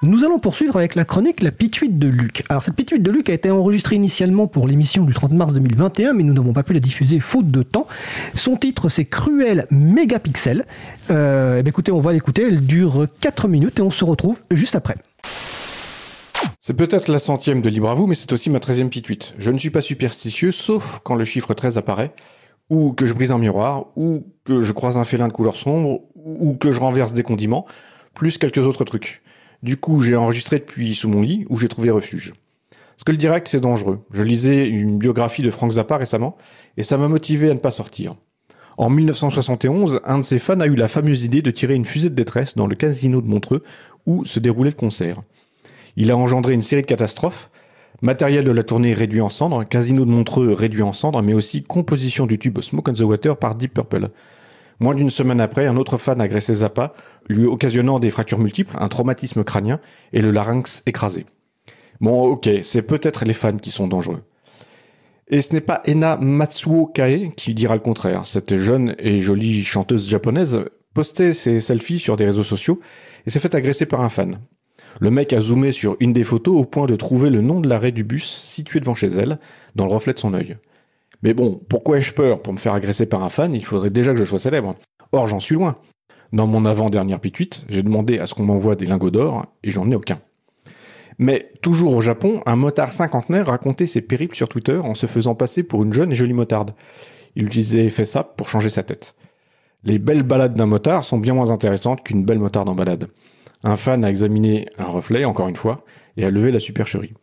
Nous allons poursuivre avec la chronique La Pituite de Luc. Alors cette Pituite de Luc a été enregistrée initialement pour l'émission du 30 mars 2021, mais nous n'avons pas pu la diffuser faute de temps. Son titre c'est Cruel Mégapixel. Euh, eh écoutez, on va l'écouter, elle dure 4 minutes et on se retrouve juste après. C'est peut-être la centième de Libre à vous, mais c'est aussi ma treizième pituite. Je ne suis pas superstitieux, sauf quand le chiffre 13 apparaît, ou que je brise un miroir, ou que je croise un félin de couleur sombre, ou que je renverse des condiments, plus quelques autres trucs. Du coup, j'ai enregistré depuis sous mon lit, où j'ai trouvé refuge. Parce que le direct, c'est dangereux. Je lisais une biographie de Frank Zappa récemment, et ça m'a motivé à ne pas sortir. En 1971, un de ses fans a eu la fameuse idée de tirer une fusée de détresse dans le casino de Montreux, où se déroulait le concert. Il a engendré une série de catastrophes. Matériel de la tournée réduit en cendres, Casino de Montreux réduit en cendres, mais aussi composition du tube Smoke on the Water par Deep Purple. Moins d'une semaine après, un autre fan a agressé Zappa, lui occasionnant des fractures multiples, un traumatisme crânien et le larynx écrasé. Bon, ok, c'est peut-être les fans qui sont dangereux. Et ce n'est pas Ena Matsuo Kae qui dira le contraire. Cette jeune et jolie chanteuse japonaise postait ses selfies sur des réseaux sociaux et s'est fait agresser par un fan. Le mec a zoomé sur une des photos au point de trouver le nom de l'arrêt du bus situé devant chez elle, dans le reflet de son œil. Mais bon, pourquoi ai-je peur? Pour me faire agresser par un fan, il faudrait déjà que je sois célèbre. Or, j'en suis loin. Dans mon avant-dernière pituite, j'ai demandé à ce qu'on m'envoie des lingots d'or, et j'en ai aucun. Mais toujours au Japon, un motard cinquantenaire racontait ses périples sur Twitter en se faisant passer pour une jeune et jolie motarde. Il utilisait FaceApp pour changer sa tête. Les belles balades d'un motard sont bien moins intéressantes qu'une belle motarde en balade. Un fan a examiné un reflet, encore une fois, et a levé la supercherie.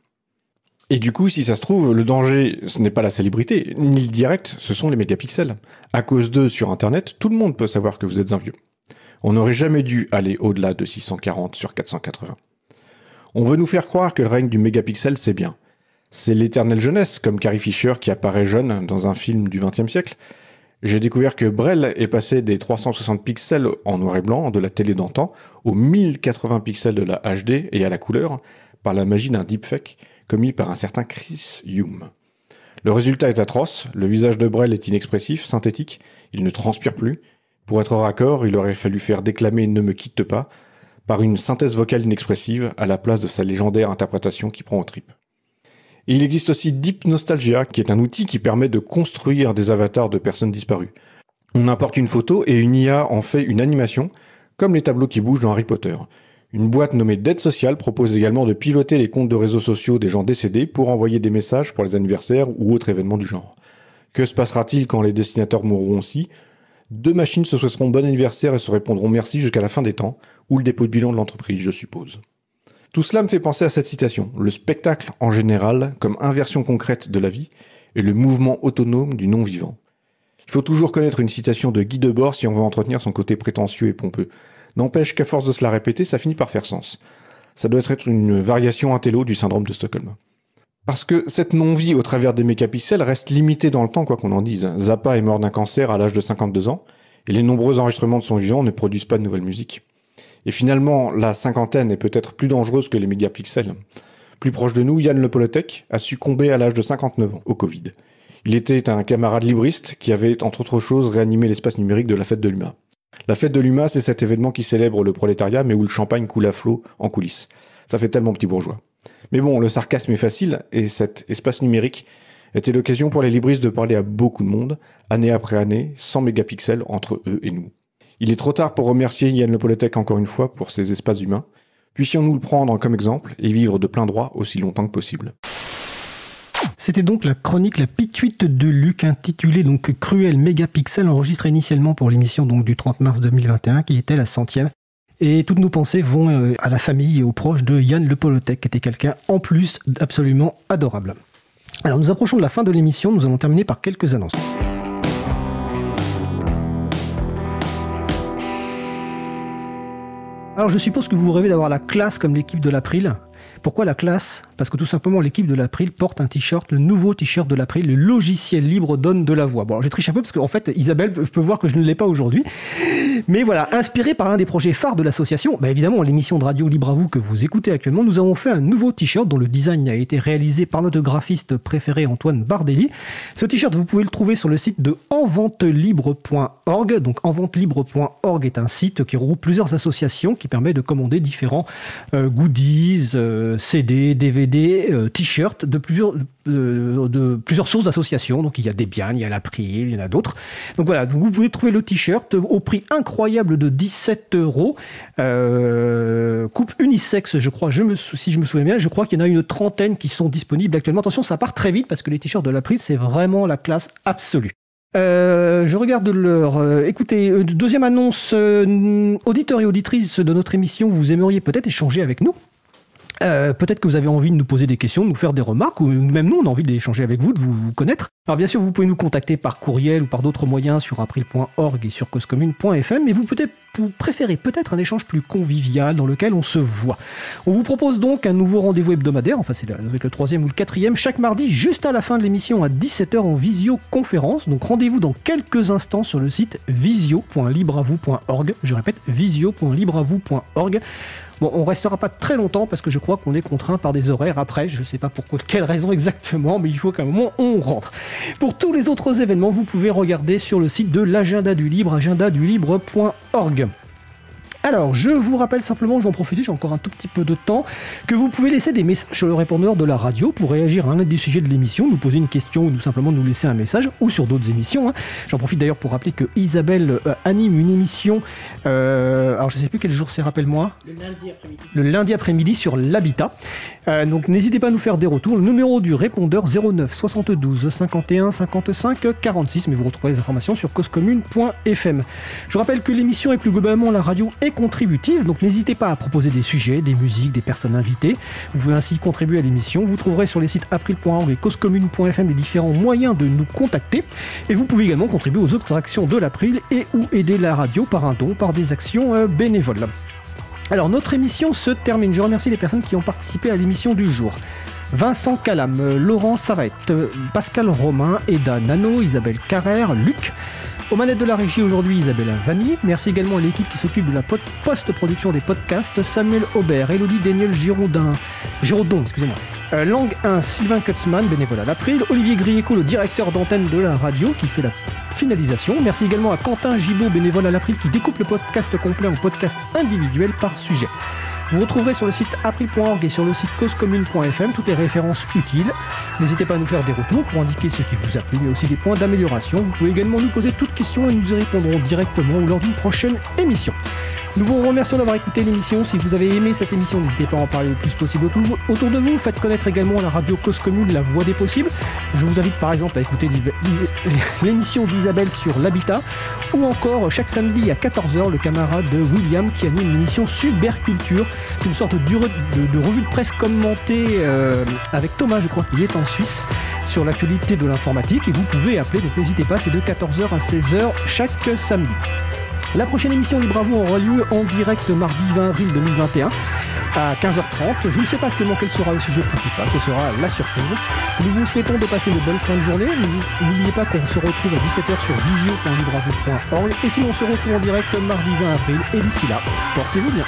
Et du coup, si ça se trouve, le danger, ce n'est pas la célébrité, ni le direct, ce sont les mégapixels. À cause d'eux, sur Internet, tout le monde peut savoir que vous êtes un vieux. On n'aurait jamais dû aller au-delà de 640 sur 480. On veut nous faire croire que le règne du mégapixel, c'est bien. C'est l'éternelle jeunesse, comme Carrie Fisher qui apparaît jeune dans un film du XXe siècle. J'ai découvert que Brel est passé des 360 pixels en noir et blanc de la télé d'antan aux 1080 pixels de la HD et à la couleur par la magie d'un deepfake commis par un certain Chris Hume. Le résultat est atroce, le visage de Brel est inexpressif, synthétique, il ne transpire plus. Pour être raccord, il aurait fallu faire déclamer Ne me quitte pas par une synthèse vocale inexpressive à la place de sa légendaire interprétation qui prend aux tripes. Et il existe aussi Deep Nostalgia, qui est un outil qui permet de construire des avatars de personnes disparues. On importe une photo et une IA en fait une animation, comme les tableaux qui bougent dans Harry Potter. Une boîte nommée Dette Sociale propose également de piloter les comptes de réseaux sociaux des gens décédés pour envoyer des messages pour les anniversaires ou autres événements du genre. Que se passera-t-il quand les destinataires mourront aussi? Deux machines se souhaiteront bon anniversaire et se répondront merci jusqu'à la fin des temps, ou le dépôt de bilan de l'entreprise, je suppose. Tout cela me fait penser à cette citation, le spectacle en général comme inversion concrète de la vie et le mouvement autonome du non-vivant. Il faut toujours connaître une citation de Guy Debord si on veut entretenir son côté prétentieux et pompeux. N'empêche qu'à force de se la répéter, ça finit par faire sens. Ça doit être une variation intello du syndrome de Stockholm. Parce que cette non-vie au travers des mégapixels reste limitée dans le temps, quoi qu'on en dise. Zappa est mort d'un cancer à l'âge de 52 ans, et les nombreux enregistrements de son vivant ne produisent pas de nouvelle musique. Et finalement, la cinquantaine est peut-être plus dangereuse que les mégapixels. Plus proche de nous, Yann Le Polotech a succombé à l'âge de 59 ans au Covid. Il était un camarade libriste qui avait, entre autres choses, réanimé l'espace numérique de la fête de l'UMA. La fête de l'UMA, c'est cet événement qui célèbre le prolétariat, mais où le champagne coule à flot en coulisses. Ça fait tellement petit bourgeois. Mais bon, le sarcasme est facile, et cet espace numérique était l'occasion pour les libristes de parler à beaucoup de monde, année après année, sans mégapixels entre eux et nous. Il est trop tard pour remercier Yann Le encore une fois pour ces espaces humains. Puissions-nous le prendre comme exemple et vivre de plein droit aussi longtemps que possible. C'était donc la chronique La Pituite de Luc, intitulée donc Cruel Mégapixel, enregistrée initialement pour l'émission donc du 30 mars 2021, qui était la centième. Et toutes nos pensées vont euh, à la famille et aux proches de Yann Le qui était quelqu'un en plus absolument adorable. Alors nous approchons de la fin de l'émission, nous allons terminer par quelques annonces. Alors je suppose que vous rêvez d'avoir la classe comme l'équipe de l'April. Pourquoi la classe? Parce que tout simplement l'équipe de l'April porte un t-shirt, le nouveau t-shirt de l'April, le logiciel libre donne de la voix. Bon, j'ai triché un peu parce qu'en fait Isabelle peut voir que je ne l'ai pas aujourd'hui. Mais voilà, inspiré par l'un des projets phares de l'association, bah évidemment l'émission de radio Libre à vous que vous écoutez actuellement, nous avons fait un nouveau t-shirt dont le design a été réalisé par notre graphiste préféré Antoine Bardelli. Ce t-shirt, vous pouvez le trouver sur le site de enventelibre.org. Donc enventelibre.org est un site qui regroupe plusieurs associations qui permet de commander différents euh, goodies, euh, CD, DVD, euh, t-shirts de plusieurs, sources d'associations. Donc il y a des biens, il y a l'April, il y en a d'autres. Donc voilà, vous pouvez trouver le t-shirt au prix incroyable de 17 euros. Euh, coupe unisexe, je crois, si je me souviens bien, je crois qu'il y en a une trentaine qui sont disponibles actuellement. Attention, ça part très vite parce que les t-shirts de l'April, c'est vraiment la classe absolue. Euh, je regarde l'heure. écoutez, deuxième annonce, auditeurs et auditrices de notre émission, vous aimeriez peut-être échanger avec nous euh, peut-être que vous avez envie de nous poser des questions, de nous faire des remarques, ou même nous, on a envie d'échanger avec vous, de vous, connaître. Alors bien sûr, vous pouvez nous contacter par courriel ou par d'autres moyens sur april.org et sur causecommune.fm, mais vous, peut préférez peut-être un échange plus convivial dans lequel on se voit. On vous propose donc un nouveau rendez-vous hebdomadaire, enfin c'est avec le troisième ou le quatrième, chaque mardi, juste à la fin de l'émission à 17h en visioconférence. Donc rendez-vous dans quelques instants sur le site visio.libravou.org. Je répète, visio.libravou.org. Bon, on restera pas très longtemps parce que je crois qu'on est contraint par des horaires après. Je sais pas pourquoi, quelle raison exactement, mais il faut qu'à un moment on rentre. Pour tous les autres événements, vous pouvez regarder sur le site de l'agenda du libre, agendadulibre.org. Alors, je vous rappelle simplement, je vais en profiter, j'ai encore un tout petit peu de temps, que vous pouvez laisser des messages sur le répondeur de la radio pour réagir à un des sujets de l'émission, nous poser une question ou simplement nous laisser un message, ou sur d'autres émissions. Hein. J'en profite d'ailleurs pour rappeler que Isabelle euh, anime une émission, euh, alors je ne sais plus quel jour c'est, rappelle-moi. Le lundi après-midi. Le lundi après-midi sur l'habitat. Euh, donc n'hésitez pas à nous faire des retours. Le numéro du répondeur 09 72 51 55 46, mais vous retrouvez les informations sur causecommune.fm. Je rappelle que l'émission est plus globalement la radio est contributive, donc n'hésitez pas à proposer des sujets, des musiques, des personnes invitées. Vous pouvez ainsi contribuer à l'émission. Vous trouverez sur les sites april.org et causecommune.fm les différents moyens de nous contacter. Et vous pouvez également contribuer aux autres actions de l'April et ou aider la radio par un don, par des actions euh, bénévoles. Alors notre émission se termine. Je remercie les personnes qui ont participé à l'émission du jour. Vincent Calam, euh, Laurent Savette, euh, Pascal Romain, Eda Nano, Isabelle Carrère, Luc, aux manettes de la régie aujourd'hui, Isabelle Vanni. Merci également à l'équipe qui s'occupe de la post-production des podcasts, Samuel Aubert, Elodie Daniel Giraudin, Giraudon, excusez-moi. Euh, Langue 1, Sylvain Kutzmann, bénévole à l'April, Olivier Grieco, le directeur d'antenne de la radio, qui fait la finalisation. Merci également à Quentin Gibaud, bénévole à l'April, qui découpe le podcast complet en podcast individuel par sujet. Vous retrouverez sur le site april.org et sur le site causecommune.fm toutes les références utiles. N'hésitez pas à nous faire des retours pour indiquer ce qui vous a plu, mais aussi des points d'amélioration. Vous pouvez également nous poser toutes questions et nous y répondrons directement ou lors d'une prochaine émission. Nous vous remercions d'avoir écouté l'émission. Si vous avez aimé cette émission, n'hésitez pas à en parler le plus possible autour, de vous. Faites connaître également la radio Cause Commune, la voix des possibles. Je vous invite par exemple à écouter [laughs] l'émission d'Isabelle sur l'habitat ou encore chaque samedi à 14h le camarade de William qui anime l'émission Superculture, une sorte de, de, revue de presse commentée euh, avec Thomas, je crois qu'il est en Suisse, sur l'actualité de l'informatique et vous pouvez appeler, donc n'hésitez pas, c'est de 14h à 16h chaque samedi. La prochaine émission Libre aura lieu en direct mardi 20 avril 2021 à 15h30. Je ne sais pas actuellement quel sera le sujet principal, ce sera la surprise. Nous vous souhaitons de passer une bonne fin de journée. N'oubliez pas qu'on se retrouve à 17h sur visio.libreavoue.org et si on se retrouve en direct mardi 20 avril et d'ici là, portez-vous bien.